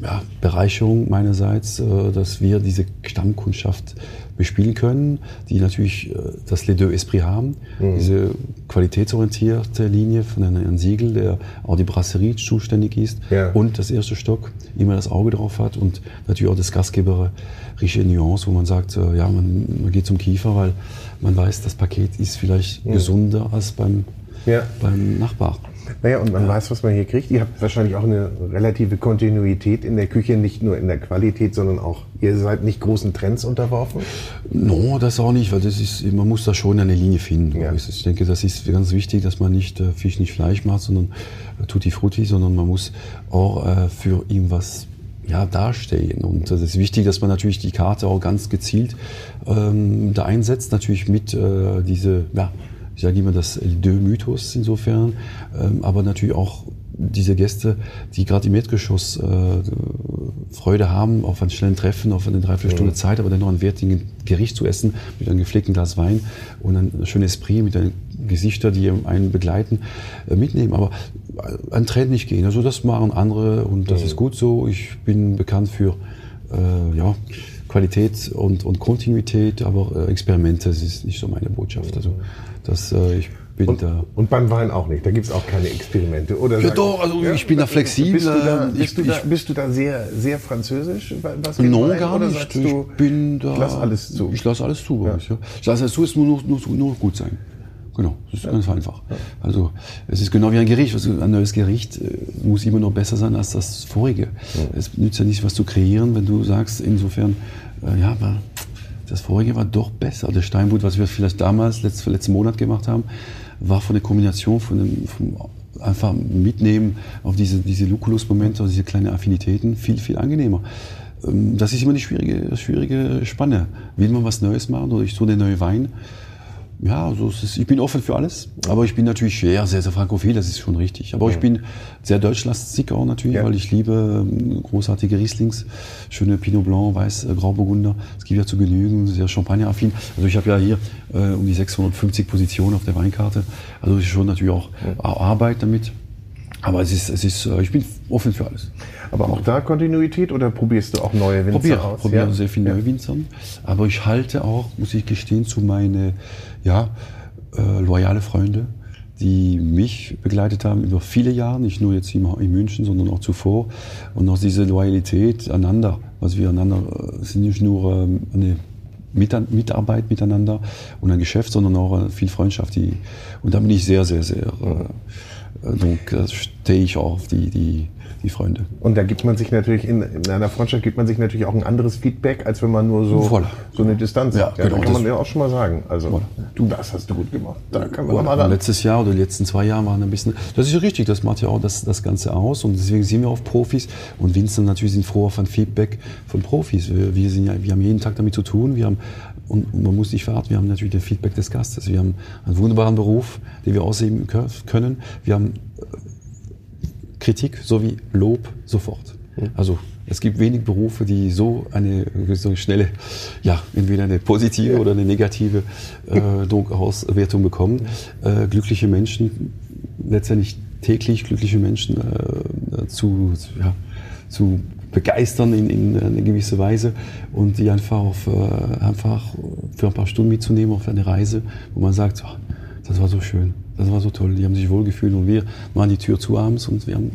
ja, Bereicherung meinerseits, äh, dass wir diese Stammkundschaft bespielen können, die natürlich äh, das Les Deux Esprit haben, mhm. diese qualitätsorientierte Linie von einem Siegel, der auch die Brasserie zuständig ist ja. und das erste Stock immer das Auge drauf hat und natürlich auch das gastgeberische Nuance, wo man sagt, äh, ja, man, man geht zum Kiefer, weil man weiß, das Paket ist vielleicht mhm. gesunder als beim, ja. beim Nachbar. Naja, und man weiß, was man hier kriegt. Ihr habt wahrscheinlich auch eine relative Kontinuität in der Küche, nicht nur in der Qualität, sondern auch, ihr seid nicht großen Trends unterworfen? No, das auch nicht, weil das ist, man muss da schon eine Linie finden. Ja. Ich denke, das ist ganz wichtig, dass man nicht äh, Fisch, nicht Fleisch macht, sondern äh, Tutti Frutti, sondern man muss auch äh, für irgendwas ja, dastehen. Und es ist wichtig, dass man natürlich die Karte auch ganz gezielt ähm, da einsetzt, natürlich mit äh, diese, ja, ich sage immer das Deux-Mythos insofern, ähm, aber natürlich auch diese Gäste, die gerade im Erdgeschoss äh, Freude haben auf ein schnellen Treffen, auf eine Dreiviertelstunde ja. Zeit, aber dann noch ein wertiges Gericht zu essen mit einem gepflegten Glas Wein und ein schönes Esprit mit den Gesichter, die einen begleiten, äh, mitnehmen. Aber äh, ein Trend nicht gehen. Also das machen andere und das ja. ist gut so. Ich bin bekannt für äh, ja, Qualität und, und Kontinuität, aber äh, Experimente, das ist nicht so meine Botschaft. Also das, äh, ich bin und, da. Und beim Wein auch nicht. Da gibt es auch keine Experimente, oder? Ja, doch, also ja, ich bin da flexibel. Bist du da, bist, ich, du da, bist du da sehr, sehr französisch? Was no, Wein, gar nicht. ich bin da. Ich lasse alles zu. Ich lasse alles zu. Ja. Ich, ja. Ich lasse alles zu, es muss nur, nur, nur gut sein. Genau, das ist ja. ganz einfach. Also es ist genau wie ein Gericht. Also ein neues Gericht äh, muss immer noch besser sein als das vorige. Es nützt ja nicht, was zu kreieren, wenn du sagst, insofern, äh, ja, aber das vorige war doch besser. Das Steinbutt, was wir vielleicht damals, letzten, letzten Monat gemacht haben, war von der Kombination von dem, vom einfach mitnehmen auf diese, diese Luculus-Momente, auf diese kleinen Affinitäten viel, viel angenehmer. Ähm, das ist immer die schwierige, schwierige Spanne. Will man was Neues machen oder ich so der neue Wein? Ja, also ist, ich bin offen für alles, aber ich bin natürlich sehr, sehr, sehr frankophil, das ist schon richtig. Aber ja. ich bin sehr deutschlastig auch natürlich, ja. weil ich liebe ähm, großartige Rieslings, schöne Pinot Blanc, Weiß, äh, Grauburgunder. Es gibt ja zu genügen, sehr Champagner-affin. Also ich habe ja hier äh, um die 650 Positionen auf der Weinkarte. Also es ist schon natürlich auch ja. Arbeit damit. Aber es ist, es ist, äh, ich bin offen für alles. Aber auch da Kontinuität oder probierst du auch neue Winzer Probier, aus? Probiere ja? sehr viele neue Winzer. Aber ich halte auch, muss ich gestehen, zu meine ja, äh, loyale Freunde, die mich begleitet haben über viele Jahre, nicht nur jetzt in, in München, sondern auch zuvor. Und auch diese Loyalität einander, was wir einander, äh, sind nicht nur ähm, eine Mitarbeit miteinander und ein Geschäft, sondern auch äh, viel Freundschaft. Die, und da bin ich sehr, sehr, sehr, äh, äh donc, stehe ich auch auf die, die, die Freunde. Und da gibt man sich natürlich, in, in, einer Freundschaft gibt man sich natürlich auch ein anderes Feedback, als wenn man nur so, voilà. so eine Distanz ja, hat. Ja, genau, kann man ja auch schon mal sagen. Also, voilà. du, das hast du gut gemacht. Da kann man mal ran. Letztes Jahr oder die letzten zwei Jahre waren ein bisschen, das ist richtig, das macht ja auch das, das Ganze aus und deswegen sind wir auf Profis und Vincent natürlich sind froh auf ein Feedback von Profis. Wir, wir, sind ja, wir haben jeden Tag damit zu tun, wir haben und man muss nicht verraten, wir haben natürlich den Feedback des Gastes. Wir haben einen wunderbaren Beruf, den wir ausüben können. Wir haben Kritik sowie Lob sofort. Also es gibt wenig Berufe, die so eine so schnelle, ja, entweder eine positive oder eine negative äh, Auswertung bekommen. Äh, glückliche Menschen, letztendlich täglich glückliche Menschen äh, zu, ja, zu begeistern in, in eine gewisse Weise und die einfach, auf, äh, einfach für ein paar Stunden mitzunehmen auf eine Reise, wo man sagt, oh, das war so schön. Das war so toll, die haben sich wohlgefühlt und wir machen die Tür zu abends und wir haben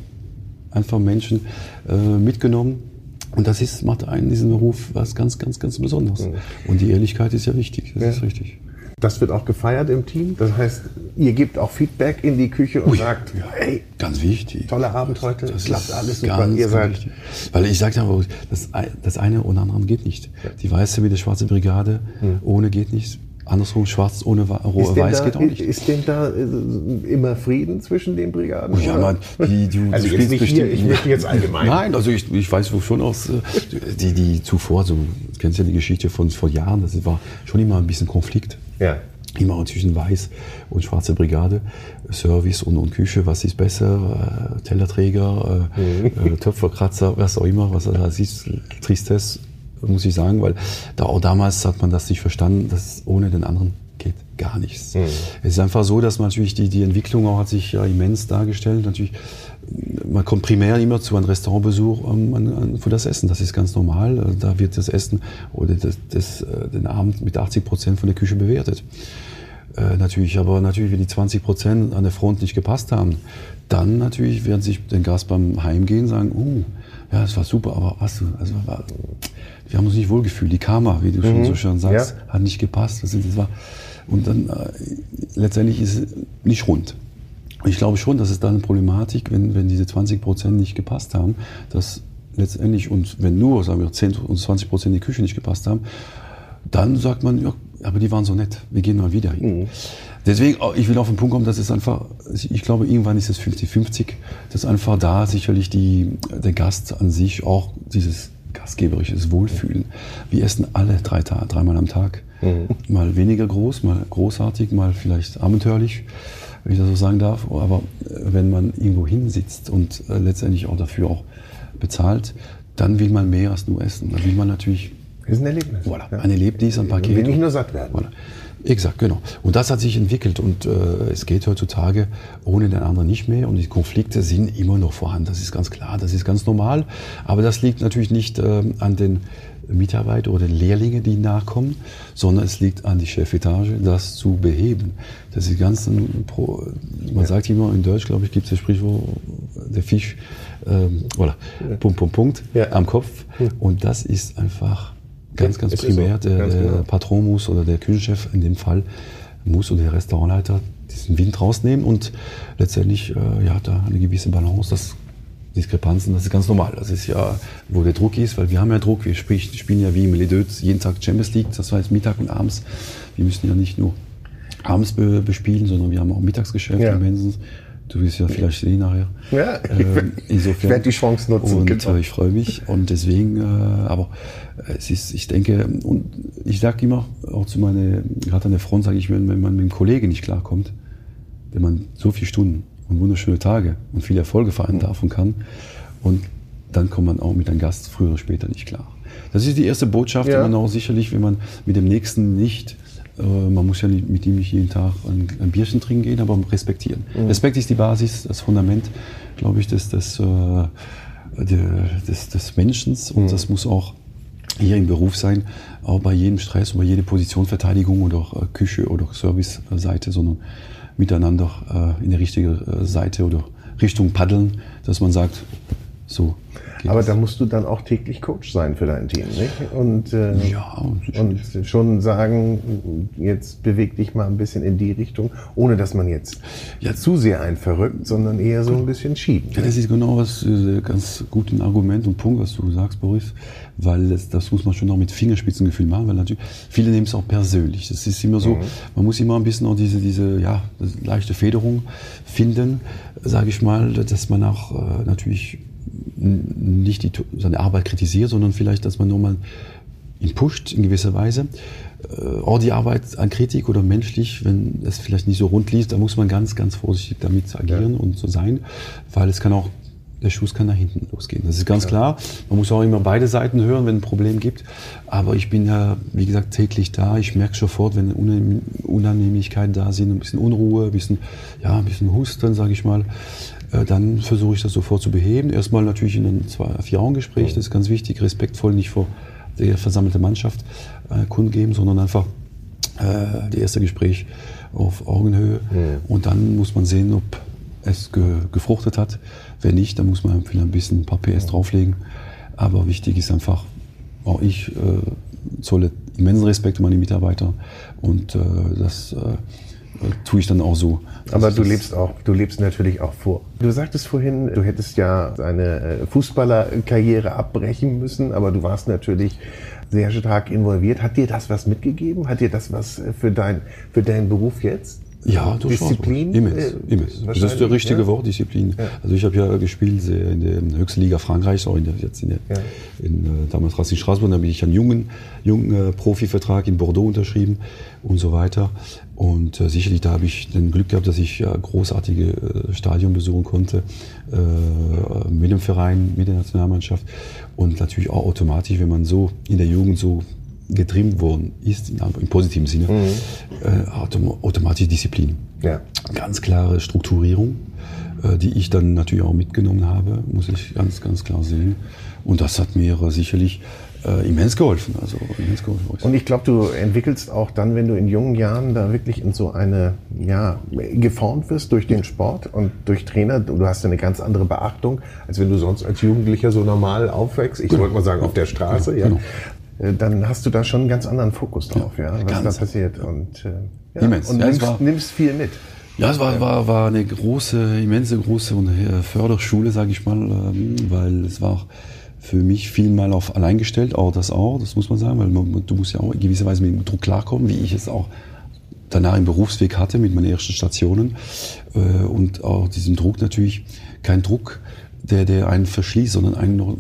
einfach Menschen äh, mitgenommen. Und das ist, macht einen diesen Beruf was ganz, ganz, ganz Besonderes. Mhm. Und die Ehrlichkeit ist ja wichtig, das ja. ist richtig. Das wird auch gefeiert im Team. Das heißt, ihr gebt auch Feedback in die Küche und Ui, sagt, ja, hey, ganz wichtig. Toller Abend heute, das klappt alles super. Ganz, ihr seid wichtig. Weil ich sage ja, das, das eine oder andere geht nicht. Die weiße wie die schwarze Brigade, hm. ohne geht nicht andersrum schwarz ohne rohe Weiß da, geht auch nicht. Ist denn da äh, immer Frieden zwischen den Brigaden? Oh ja, man, die, du, also du jetzt nicht hier, ich möchte jetzt allgemein. Nein, also ich, ich weiß schon aus, äh, die, die zuvor, so, du kennst ja die Geschichte von vor Jahren, das war schon immer ein bisschen Konflikt. Ja. Immer zwischen Weiß und Schwarze Brigade, Service und, und Küche, was ist besser, äh, Tellerträger, äh, mhm. Töpferkratzer, was auch immer, was das ist, Tristesse, muss ich sagen, weil da auch damals hat man das nicht verstanden, dass ohne den anderen geht gar nichts. Mhm. Es ist einfach so, dass man natürlich die, die Entwicklung auch hat sich ja immens dargestellt. Natürlich, man kommt primär immer zu einem Restaurantbesuch um, an, an, für das Essen. Das ist ganz normal. Also da wird das Essen oder das, das, äh, den Abend mit 80 Prozent von der Küche bewertet. Äh, natürlich, aber natürlich, wenn die 20 Prozent an der Front nicht gepasst haben, dann natürlich werden sich den Gast beim Heimgehen sagen, uh, ja, das war super, aber was, also war, wir haben uns nicht wohlgefühlt. Die Karma, wie du schon mhm. so schön sagst, ja. hat nicht gepasst. Das, das war, und dann äh, letztendlich ist es nicht rund. Und ich glaube schon, dass es dann eine Problematik, wenn, wenn diese 20 Prozent nicht gepasst haben, dass letztendlich, und wenn nur, sagen wir, 10 und 20 Prozent die Küche nicht gepasst haben, dann sagt man, ja, aber die waren so nett, wir gehen mal wieder hin. Mhm. Deswegen, oh, ich will auf den Punkt kommen, dass es einfach, ich glaube, irgendwann ist es 50-50, dass einfach da sicherlich die, der Gast an sich auch dieses gastgeberisches Wohlfühlen. Wir essen alle drei Tage, dreimal am Tag. Mhm. Mal weniger groß, mal großartig, mal vielleicht abenteuerlich, wenn ich das so sagen darf. Aber äh, wenn man irgendwo hinsitzt und äh, letztendlich auch dafür auch bezahlt, dann will man mehr als nur essen. Dann will man natürlich. Das ist ein Erlebnis. Voilà, ja. ein Erlebnis, ein Paket. Will nicht nur satt werden. Voilà. Exakt, genau. Und das hat sich entwickelt und äh, es geht heutzutage ohne den anderen nicht mehr und die Konflikte sind immer noch vorhanden. Das ist ganz klar, das ist ganz normal. Aber das liegt natürlich nicht äh, an den Mitarbeiter oder Lehrlinge, die nachkommen, sondern es liegt an die Chefetage, das zu beheben. Das ist ganz, ein Pro, man ja. sagt immer in Deutsch, glaube ich, gibt es das Sprichwort, der Fisch, ähm, voilà, ja. Punkt, Punkt, Punkt, ja. am Kopf. Und das ist einfach ganz, ganz es primär. So. Der, ganz der genau. Patron muss oder der Küchenchef in dem Fall muss oder der Restaurantleiter diesen Wind rausnehmen und letztendlich äh, ja, da eine gewisse Balance, das Diskrepanzen, das ist ganz normal. Das ist ja, wo der Druck ist, weil wir haben ja Druck, wir spielen ja wie im Ledöz jeden Tag Champions League, das heißt Mittag und abends. Wir müssen ja nicht nur abends bespielen, sondern wir haben auch Mittagsgeschäft ja. mindestens. Du wirst ja vielleicht sehen nachher. Ja, ähm, insofern. ich werde die Chance nutzen. Und genau. ich freue mich. Und deswegen, äh, aber es ist, ich denke, und ich sage immer, auch zu meiner, gerade an der Front sage ich, wenn, wenn man mit einem Kollegen nicht klarkommt, wenn man so viele Stunden und wunderschöne Tage und viele Erfolge feiern mhm. kann, und dann kommt man auch mit einem Gast früher oder später nicht klar. Das ist die erste Botschaft, ja. die man auch sicherlich, wenn man mit dem Nächsten nicht äh, man muss ja mit ihm nicht jeden Tag ein, ein Bierchen trinken gehen, aber respektieren. Mhm. Respekt ist die Basis, das Fundament, glaube ich, des, des, äh, des, des Menschen und mhm. das muss auch hier im Beruf sein, auch bei jedem Stress und bei jeder Positionsverteidigung oder äh, Küche oder Service-Seite, sondern miteinander in die richtige Seite oder Richtung paddeln, dass man sagt, so, aber da musst du dann auch täglich Coach sein für dein Team, nicht? Und, äh, ja, und schon sagen, jetzt beweg dich mal ein bisschen in die Richtung, ohne dass man jetzt ja, zu sehr einen verrückt, sondern eher so ein bisschen schieben. Ja, das ist genau was äh, ganz guten Argument und Punkt, was du sagst, Boris, weil das, das muss man schon auch mit Fingerspitzengefühl machen, weil natürlich viele nehmen es auch persönlich. Das ist immer so, mhm. man muss immer ein bisschen auch diese, diese ja, leichte Federung finden, sage ich mal, dass man auch äh, natürlich nicht die, seine Arbeit kritisiert, sondern vielleicht, dass man nur mal ihn pusht in gewisser Weise. Äh, auch die Arbeit an Kritik oder menschlich, wenn es vielleicht nicht so rund liest, da muss man ganz, ganz vorsichtig damit agieren ja. und so sein, weil es kann auch, der Schuss kann nach hinten losgehen. Das ist ganz ja. klar. Man muss auch immer beide Seiten hören, wenn ein Problem gibt. Aber ich bin ja, wie gesagt, täglich da. Ich merke sofort, wenn Unannehmlichkeiten da sind, ein bisschen Unruhe, ein bisschen, ja, ein bisschen Husten, sage ich mal. Äh, dann versuche ich das sofort zu beheben. Erstmal natürlich in einem zwei, vier Augen Gespräch, das ist ganz wichtig, respektvoll nicht vor der versammelte Mannschaft äh, kundgeben, sondern einfach äh, das erste Gespräch auf Augenhöhe. Mhm. Und dann muss man sehen, ob es ge gefruchtet hat. Wenn nicht, dann muss man vielleicht ein bisschen ein paar PS drauflegen. Aber wichtig ist einfach, auch ich äh, zolle immensen Respekt um meine Mitarbeiter und äh, das äh, tue ich dann auch so. Aber du lebst auch, du lebst natürlich auch vor. Du sagtest vorhin, du hättest ja deine äh, Fußballerkarriere abbrechen müssen, aber du warst natürlich sehr stark involviert. Hat dir das was mitgegeben? Hat dir das was für dein, für deinen Beruf jetzt? Ja. Disziplin? Immens, äh, immens. Das ist der richtige ja? Wort, Disziplin. Ja. Also ich habe ja gespielt in der höchsten Liga Frankreichs, auch in der, jetzt in der, ja. in, äh, damals Racing Straßburg, dann bin ich einen jungen, jungen äh, Profivertrag in Bordeaux unterschrieben und so weiter. Und äh, sicherlich da habe ich den Glück gehabt, dass ich ja großartige äh, Stadion besuchen konnte äh, mit dem Verein, mit der Nationalmannschaft und natürlich auch automatisch, wenn man so in der Jugend so getrimmt worden ist, im positiven Sinne, mhm. äh, autom automatisch Disziplin. Ja. Ganz klare Strukturierung, äh, die ich dann natürlich auch mitgenommen habe, muss ich ganz, ganz klar sehen. Und das hat mir sicherlich äh, immens geholfen. Also immens geholfen. Und ich glaube, du entwickelst auch dann, wenn du in jungen Jahren da wirklich in so eine, ja, geformt wirst durch den Sport und durch Trainer. Du hast eine ganz andere Beachtung, als wenn du sonst als Jugendlicher so normal aufwächst. Ich genau. wollte mal sagen, auf der Straße, genau. ja. Äh, dann hast du da schon einen ganz anderen Fokus drauf, ja, ja was da passiert. Und, äh, ja, Immens. und ja, nimmst, war, nimmst, viel mit. Ja, es war, war, war eine große, immense große Förderschule, sage ich mal, ähm, weil es war für mich viel mal auf allein gestellt, auch das auch, das muss man sagen, weil man, du musst ja auch in gewisser Weise mit dem Druck klarkommen, wie ich es auch danach im Berufsweg hatte mit meinen ersten Stationen äh, und auch diesen Druck natürlich, kein Druck, der, der einen verschließt, sondern einen noch,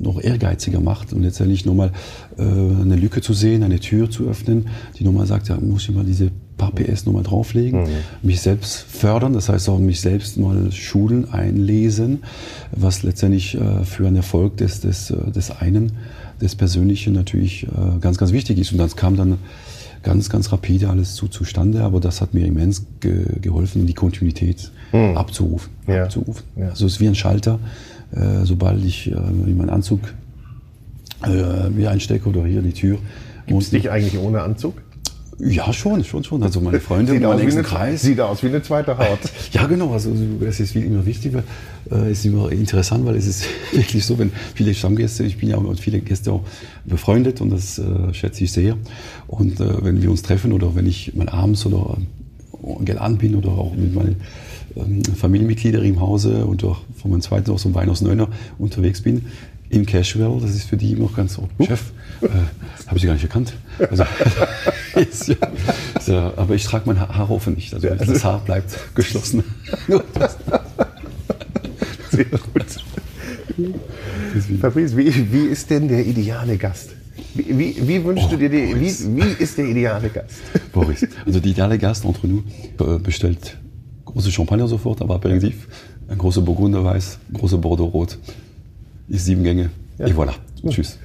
noch ehrgeiziger macht und letztendlich nochmal äh, eine Lücke zu sehen, eine Tür zu öffnen, die nochmal sagt, ja, muss ich mal diese paar PS nochmal drauflegen, mhm. mich selbst fördern, das heißt auch mich selbst mal schulen, einlesen, was letztendlich äh, für einen Erfolg des, des, äh, des einen, des Persönlichen natürlich äh, ganz, ganz wichtig ist. Und das kam dann ganz, ganz rapide alles zu, zustande, aber das hat mir immens ge geholfen, die Kontinuität mhm. abzurufen. Ja. abzurufen. Ja. Also es ist wie ein Schalter, äh, sobald ich äh, in meinen Anzug äh, mir einstecke oder hier die Tür. Gibt es dich eigentlich ohne Anzug? Ja, schon, schon, schon. Also meine Freunde sieht, aus wie, eine, Kreis. sieht aus wie eine zweite Haut. Ja, genau. Also es ist wie immer wichtig, weil äh, es ist immer interessant, weil es ist wirklich so, wenn viele Stammgäste, ich bin ja mit vielen Gästen auch befreundet und das äh, schätze ich sehr. Und äh, wenn wir uns treffen oder wenn ich mal abends oder äh, geladen bin oder auch mit meinen ähm, Familienmitgliedern im Hause und auch von meinem zweiten aus so Wein aus Neuner unterwegs bin, im Casual, das ist für die immer ganz so, Chef, äh, habe ich sie gar nicht erkannt. Also, ist, ja, so, aber ich trage mein Haar offen nicht, also, das Haar bleibt geschlossen. Sehr gut. Fabrice, wie, wie ist denn der ideale Gast? Wie, wie, wie wünschst oh, du dir, die, wie, wie ist der ideale Gast? Boris, also der ideale Gast entre nous bestellt große Champagner sofort, aber Aperitif, ein großer Burgunderweiß, großer Bordeaux Rot, ist sieben Gänge. Ja. Et voilà. Tschüss.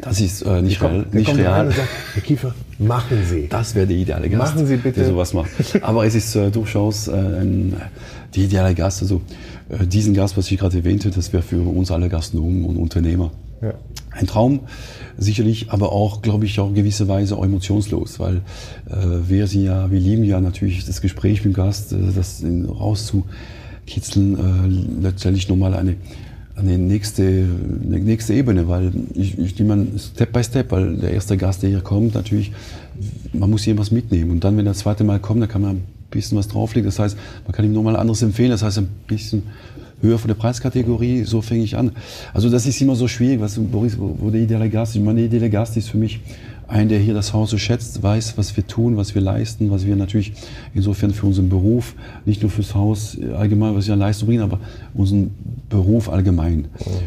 Das ist äh, nicht, komm, real, nicht real. Sagt, Herr Kiefer, machen Sie. Das wäre der ideale Gast. Machen Sie bitte. Der sowas macht. Aber es ist äh, durchaus äh, ein, die ideale Gast. Also äh, diesen Gast, was ich gerade erwähnte, das wäre für uns alle Gastronomen und Unternehmer ja. Ein Traum. Sicherlich, aber auch, glaube ich, auch in gewisser Weise auch emotionslos, weil äh, wir sind ja, wir lieben ja natürlich das Gespräch mit dem Gast, äh, das rauszukitzeln, äh, letztendlich nochmal eine eine nächste, eine nächste Ebene, weil ich, ich nehme Step by Step, weil der erste Gast, der hier kommt, natürlich, man muss hier was mitnehmen. Und dann, wenn der zweite Mal kommt, dann kann man ein bisschen was drauflegen. Das heißt, man kann ihm nochmal anderes empfehlen. Das heißt, ein bisschen höher von der Preiskategorie, so fange ich an. Also das ist immer so schwierig, was Boris, wo, wo der ideale Gast ist. Meine ideale Gast ist für mich ein, der hier das Haus so schätzt, weiß, was wir tun, was wir leisten, was wir natürlich insofern für unseren Beruf, nicht nur fürs Haus allgemein, was wir an Leistung bringen, aber unseren Beruf allgemein. Mhm.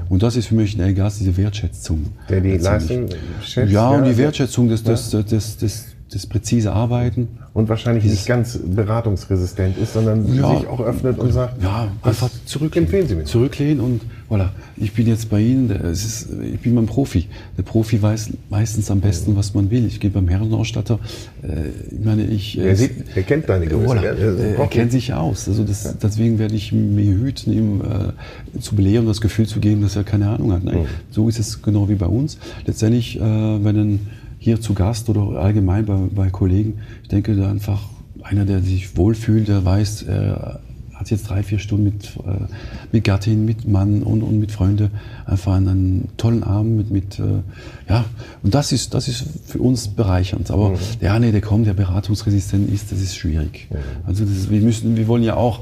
Und das ist für mich der Gast, diese Wertschätzung. Der die Leistung schätzt? Ja, und die Wertschätzung, das, das, das, das, das präzise Arbeiten. Und wahrscheinlich nicht ganz beratungsresistent ist, sondern ja, sich auch öffnet und sagt, ja, einfach zurücklehnen. Empfehlen Sie mir. Zurücklehnen und voilà, ich bin jetzt bei Ihnen, es ist, ich bin beim Profi. Der Profi weiß meistens am besten, was man will. Ich gehe beim Herrenausstatter, äh, ich meine, ich... Er, sieht, er kennt deine Größe. Voilà, er, er kennt sich aus. Also das, deswegen werde ich mir hüten, ihm äh, zu belehren, das Gefühl zu geben, dass er keine Ahnung hat. Nein, mhm. so ist es genau wie bei uns. Letztendlich, äh, wenn ein hier zu Gast oder allgemein bei, bei Kollegen. Ich denke, da einfach einer, der sich wohlfühlt, der weiß, er hat jetzt drei, vier Stunden mit, äh, mit Gattin, mit Mann und, und mit Freunden einfach einen tollen Abend mit, mit äh, ja, und das ist, das ist für uns bereichernd. Aber mhm. der eine, der kommt, der beratungsresistent ist, das ist schwierig. Mhm. Also das, wir müssen, wir wollen ja auch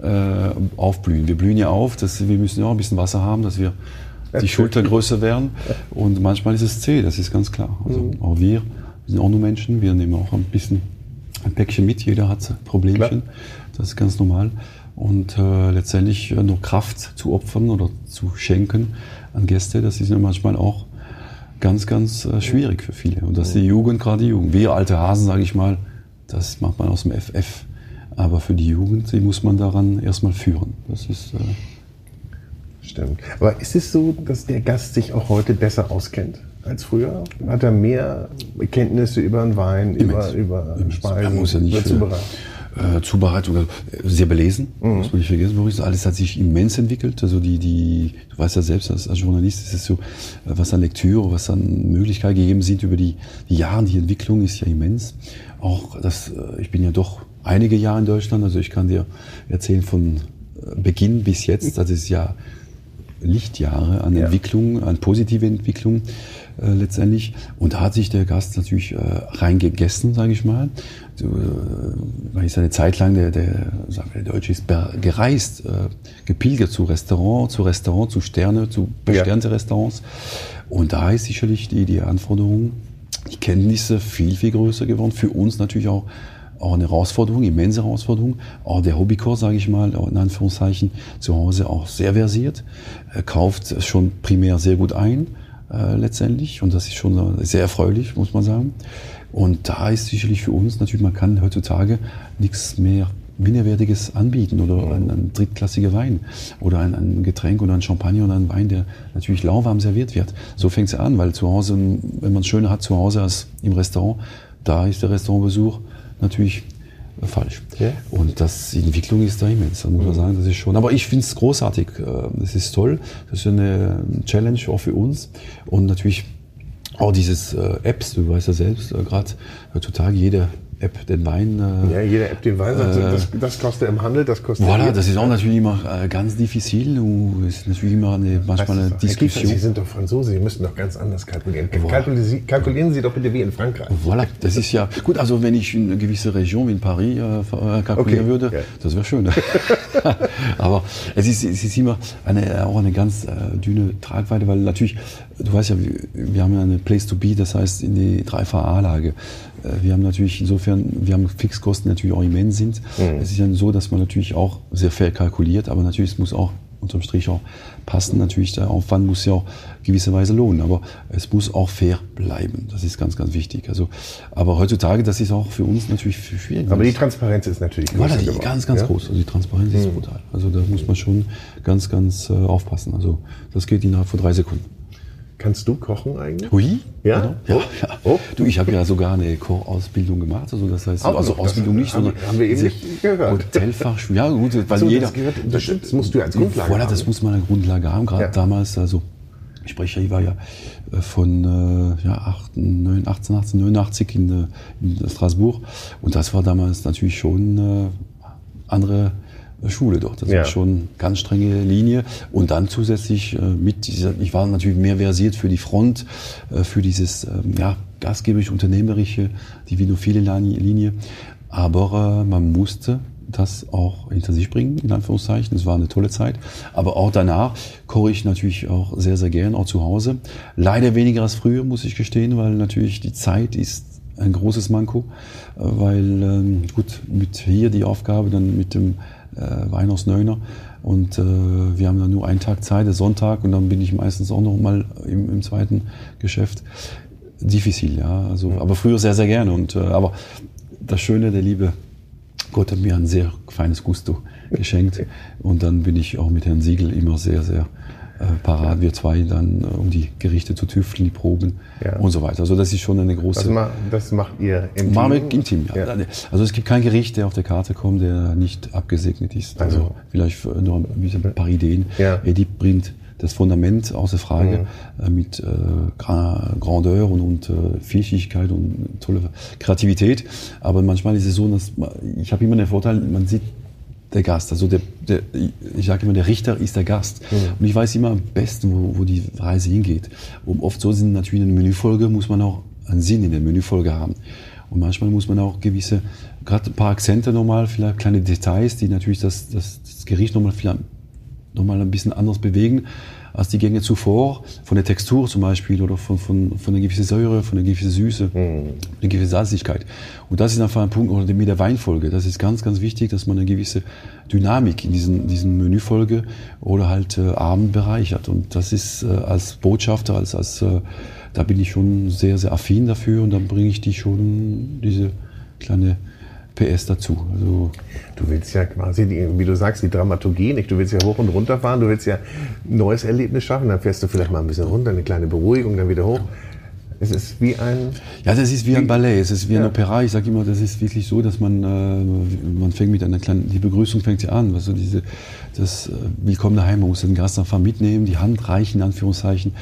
äh, aufblühen. Wir blühen ja auf, dass wir müssen ja auch ein bisschen Wasser haben, dass wir die Schultern größer werden. Und manchmal ist es zäh, das ist ganz klar. Also mhm. auch wir, wir sind auch nur Menschen, wir nehmen auch ein bisschen ein Päckchen mit, jeder hat Problemchen. Klar. Das ist ganz normal. Und äh, letztendlich äh, nur Kraft zu opfern oder zu schenken an Gäste, das ist ja manchmal auch ganz, ganz äh, schwierig für viele. Und das ist die Jugend, gerade die Jugend. Wir alte Hasen, sage ich mal, das macht man aus dem FF. Aber für die Jugend, die muss man daran erstmal führen. Das ist äh, Stimmt. Aber ist es so, dass der Gast sich auch heute besser auskennt als früher? Hat er mehr Kenntnisse über den Wein, über, über Speisen, Er muss ja nicht über Zubereitung? Äh, Zubereitung, also sehr belesen, Mhm. muss man nicht vergessen, Boris. Alles hat sich immens entwickelt. Also die, die, du weißt ja selbst, als, als Journalist ist es so, äh, was an Lektüre, was an Möglichkeiten gegeben sind über die, die Jahre, die Entwicklung ist ja immens. Auch das, äh, ich bin ja doch einige Jahre in Deutschland, also ich kann dir erzählen von äh, Beginn bis jetzt, das ist ja Lichtjahre an Ja. Entwicklung, an positive Entwicklung äh, letztendlich. Und da hat sich der Gast natürlich äh, reingegessen, sage ich mal. So, äh, weil ist eine Zeit lang, der, der, sagen wir, der Deutsche ist gereist, äh, gepilgert zu Restaurant, zu Restaurant, zu Sterne, zu besternte Restaurants. Und da ist sicherlich die, die Anforderung, die Kenntnisse viel, viel größer geworden. Für uns natürlich auch auch eine Herausforderung, immense Herausforderung. Auch der Hobbykoch, sage ich mal, in Anführungszeichen, zu Hause auch sehr versiert, Er kauft schon primär sehr gut ein, äh, letztendlich. Und das ist schon äh, sehr erfreulich, muss man sagen. Und da ist sicherlich für uns natürlich, man kann heutzutage nichts mehr Minderwertiges anbieten oder ein, ein drittklassiger Wein oder ein, ein Getränk oder ein Champagner oder ein Wein, der natürlich lauwarm serviert wird. So fängt es an, weil zu Hause, wenn man es schöner hat zu Hause als im Restaurant, da ist der Restaurantbesuch natürlich äh, falsch. Ja. Und das, die Entwicklung ist da immens, da muss man sagen, das ist schon. Aber ich finde es großartig, äh, das ist toll, das ist eine Challenge auch für uns und natürlich auch dieses äh, Apps, du weißt ja selbst, äh, gerade heutzutage jede App den Wein. Äh, Ja, jede App den Wein sagt, das, das kostet im Handel, das kostet Voilà, hier. das ist auch natürlich immer äh, ganz diffizil und ist natürlich immer eine, manchmal eine Diskussion. Sie sind doch Franzose, Sie müssen doch ganz anders kalkulieren. Kalkulieren Sie, kalkulieren Sie doch bitte wie in Frankreich. Voilà, das ist ja gut. Also wenn ich in eine gewisse Region wie in Paris äh, äh, kalkulieren Okay, würde, ja. das wäre schön. Aber es ist, es ist immer eine, auch eine ganz äh, dünne Tragweite, weil natürlich, du weißt ja, wir, haben ja eine Place to be, das heißt in die 3VA-Lage. Äh, Wir haben natürlich insofern, wir haben Fixkosten die natürlich auch immens sind. Mhm. Es ist ja so, dass man natürlich auch sehr fair kalkuliert, aber natürlich es muss auch unterm Strich auch passen. Natürlich, der Aufwand muss ja auch gewisserweise lohnen, aber es muss auch fair bleiben. Das ist ganz, ganz wichtig. Also, aber heutzutage, das ist auch für uns natürlich schwierig. Aber die Transparenz ist natürlich größer die geworden, ganz, ganz ja? groß. Also die Transparenz ist brutal. Also da muss man schon ganz, ganz äh, aufpassen. Also das geht innerhalb von drei Sekunden. Kannst du kochen eigentlich? Hui? Ja? Ja, Oh. ja. Oh. Du, ich habe ja sogar eine Kochausbildung gemacht. Also das heißt, Auch also noch, das Ausbildung nicht, haben- sondern haben wir eben nicht gehört. Hotelfach. Ja gut, weil So, jeder. das, gehört, das, stimmt, das musst du als Grundlage Voilà, haben. das muss man eine Grundlage haben. Gerade Ja. damals, also ich spreche, ich war ja äh, von äh, ja, 18, 9, 18, 1889 in, äh, in Straßburg und das war damals natürlich schon andere Schule dort. Das Ja. war schon ganz strenge Linie. Und dann zusätzlich äh, mit dieser, ich war natürlich mehr versiert für die Front, äh, für dieses ähm, ja, gastgeberisch unternehmerische, die vinophile Linie. Aber äh, man musste das auch hinter sich bringen, in Anführungszeichen. Es war eine tolle Zeit. Aber auch danach koche ich natürlich auch sehr, sehr gern, auch zu Hause. Leider weniger als früher, muss ich gestehen, weil natürlich die Zeit ist ein großes Manko, äh, weil ähm, gut, mit hier die Aufgabe dann mit dem äh, Wein aus Neuner und äh, wir haben dann nur einen Tag Zeit, der Sonntag und dann bin ich meistens auch noch mal im, im zweiten Geschäft. Diffizil, ja, also, aber früher sehr, sehr gerne. Und äh, aber das Schöne, der liebe Gott hat mir ein sehr feines Gusto geschenkt. Und dann bin ich auch mit Herrn Siegel immer sehr, sehr parat, wir zwei dann, äh, um die Gerichte zu tüfteln, die Proben Ja. und so weiter. Also das ist schon eine große... das, ma, das macht ihr im Team? im Team, ja. Ja. Also es gibt kein Gericht, der auf der Karte kommt, der nicht abgesegnet ist. Also, Also- vielleicht nur ein paar Ideen. Ja. Edith bringt das Fundament außer Frage äh, mit äh, Gra Grandeur und, und äh, Vielschichtigkeit und tolle Kreativität. Aber manchmal ist es so, dass man, ich habe immer den Vorteil, man sieht der Gast, also der, der ich sage immer, der Richter ist der Gast. Und ich weiß immer am besten, wo, wo die Reise hingeht. Und oft so sind natürlich in der Menüfolge, muss man auch einen Sinn in der Menüfolge haben. Und manchmal muss man auch gewisse, gerade ein paar Akzente nochmal, vielleicht kleine Details, die natürlich das, das, das Gericht nochmal vielleicht nochmal ein bisschen anders bewegen als die Gänge zuvor, von der Textur zum Beispiel oder von, von, von einer gewissen Säure, von einer gewissen Süße, eine gewisse Salzigkeit. Und das ist einfach ein Punkt, oder mit der Weinfolge, das ist ganz, ganz wichtig, dass man eine gewisse Dynamik in diesen, diesen Menüfolge oder halt äh, Abend bereichert. Und das ist äh, als Botschafter, als, als äh, da bin ich schon sehr, sehr affin dafür und dann bringe ich die schon diese kleine PS dazu. Also du willst ja quasi, die, wie du sagst, die Dramaturgie nicht. Du willst ja hoch und runter fahren, du willst ja ein neues Erlebnis schaffen, dann fährst du vielleicht mal ein bisschen runter, eine kleine Beruhigung, dann wieder hoch. Es ist wie ein. Ja, das ist wie ein Ballet, es ist wie ein ja. Opera. Ich sage immer, das ist wirklich so, dass man, äh, man fängt mit einer kleinen, die Begrüßung fängt ja an. Also diese, das äh, Willkommen daheim, man muss den Gast einfach mitnehmen, die Hand reichen, in Anführungszeichen.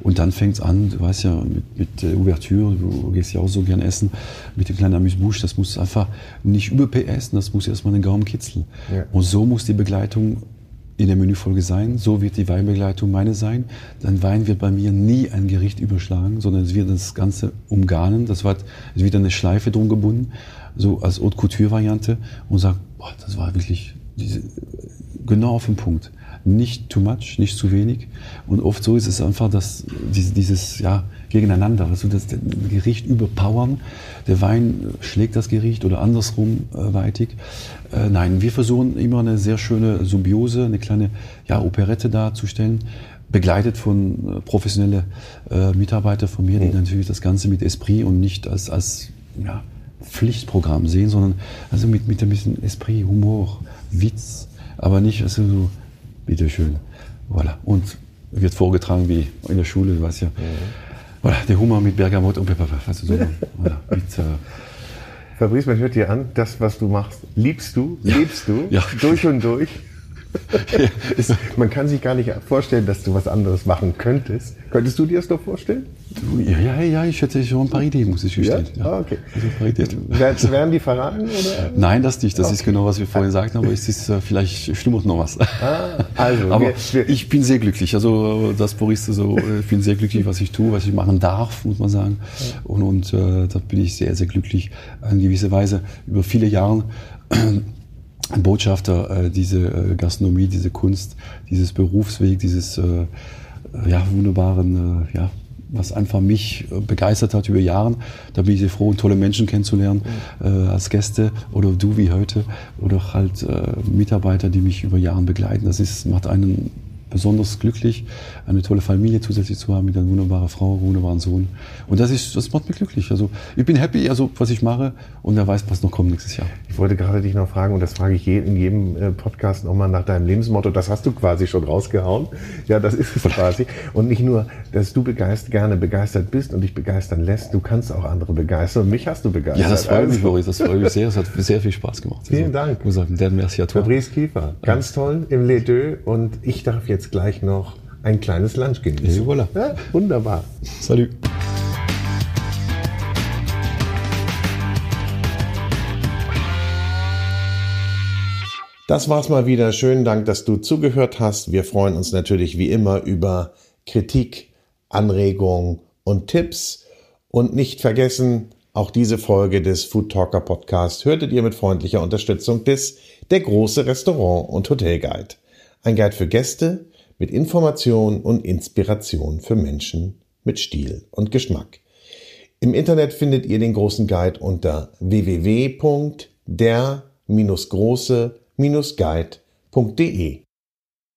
Und dann fängt es an, du weißt ja, mit, mit äh, Ouvertüre, du gehst ja auch so gern essen, mit dem kleinen Amüsbouche, das muss einfach nicht über PS, das muss erstmal den Gaumen kitzeln. Ja. Und so muss die Begleitung in der Menüfolge sein. So wird die Weinbegleitung meine sein. Dein Wein wird bei mir nie ein Gericht überschlagen, sondern es wird das Ganze umgarnen. Das wird, es wird eine Schleife drum gebunden, so als Haute Couture Variante und sagt, boah, das war wirklich diese, genau auf den Punkt. Nicht too much, nicht zu wenig. Und oft so ist es einfach, dass dieses, dieses ja, gegeneinander, also das Gericht überpowern. Der Wein schlägt das Gericht oder andersrum äh, weitig. Äh, nein, wir versuchen immer eine sehr schöne Symbiose, eine kleine ja, Operette darzustellen, begleitet von äh, professionellen äh, Mitarbeitern von mir, die mhm. natürlich das Ganze mit Esprit und nicht als, als ja, Pflichtprogramm sehen, sondern also mit, mit ein bisschen Esprit, Humor, Witz, aber nicht also so, bitteschön. Voilà. Und wird vorgetragen wie in der Schule, du weißt ja. Mhm. Voilà, der Humor mit Bergamot und Pepper, also so, voilà, mit, äh, Fabrice, man hört dir an, das, was du machst, liebst du, ja. lebst du, ja. durch und durch. man kann sich gar nicht vorstellen, dass du was anderes machen könntest. Könntest du dir das doch vorstellen? Ja, ja, ja, ich hätte schon ein paar Ideen, muss ich gestehen. Ja? Ah, okay. Also Werden die verraten? Oder? Nein, das nicht. Das okay. ist genau, was wir vorhin sagten, aber es ist, äh, vielleicht schlummert noch was. Ah, also, aber wir, wir, ich bin sehr glücklich. Also das Boris, so, äh, ich bin sehr glücklich, was ich tue, was ich machen darf, muss man sagen. Und, und äh, da bin ich sehr, sehr glücklich, in gewisser Weise über viele Jahre Botschafter, äh, diese äh, Gastronomie, diese Kunst, dieses Berufsweg, dieses äh, ja, wunderbaren, äh, ja, was einfach mich äh, begeistert hat über Jahre. Da bin ich sehr froh, tolle Menschen kennenzulernen mhm. äh, als Gäste oder du wie heute oder halt äh, Mitarbeiter, die mich über Jahre begleiten. Das ist, macht einen besonders glücklich, eine tolle Familie zusätzlich zu haben mit einer wunderbaren Frau, wunderbaren Sohn. Und das ist, das macht mich glücklich. Also ich bin happy, also was ich mache und wer weiß, was noch kommt nächstes Jahr. Ich wollte gerade dich noch fragen und das frage ich in jedem äh, Podcast nochmal nach deinem Lebensmotto. Das hast du quasi schon rausgehauen. Ja, das ist es quasi. Und nicht nur, dass du begeistert, gerne begeistert bist und dich begeistern lässt, du kannst auch andere begeistern und mich hast du begeistert. Ja, das freut mich, Boris, das freut mich sehr. Es hat sehr viel Spaß gemacht. Vielen also, Dank. Muss sagen, merci à toi. Fabrice Kiefer, ganz toll im Les Deux und ich darf jetzt gleich noch ein kleines Lunch genießen. voilà. ja, wunderbar. Salut. Das war's mal wieder. Schönen Dank, dass du zugehört hast. Wir freuen uns natürlich wie immer über Kritik, Anregungen und Tipps. Und nicht vergessen, auch diese Folge des Food Talker Podcast hörtet ihr mit freundlicher Unterstützung des Der große Restaurant und Hotel Guide. Ein Guide für Gäste mit Information und Inspiration für Menschen mit Stil und Geschmack. Im Internet findet ihr den großen Guide unter www.der-große-guide.de.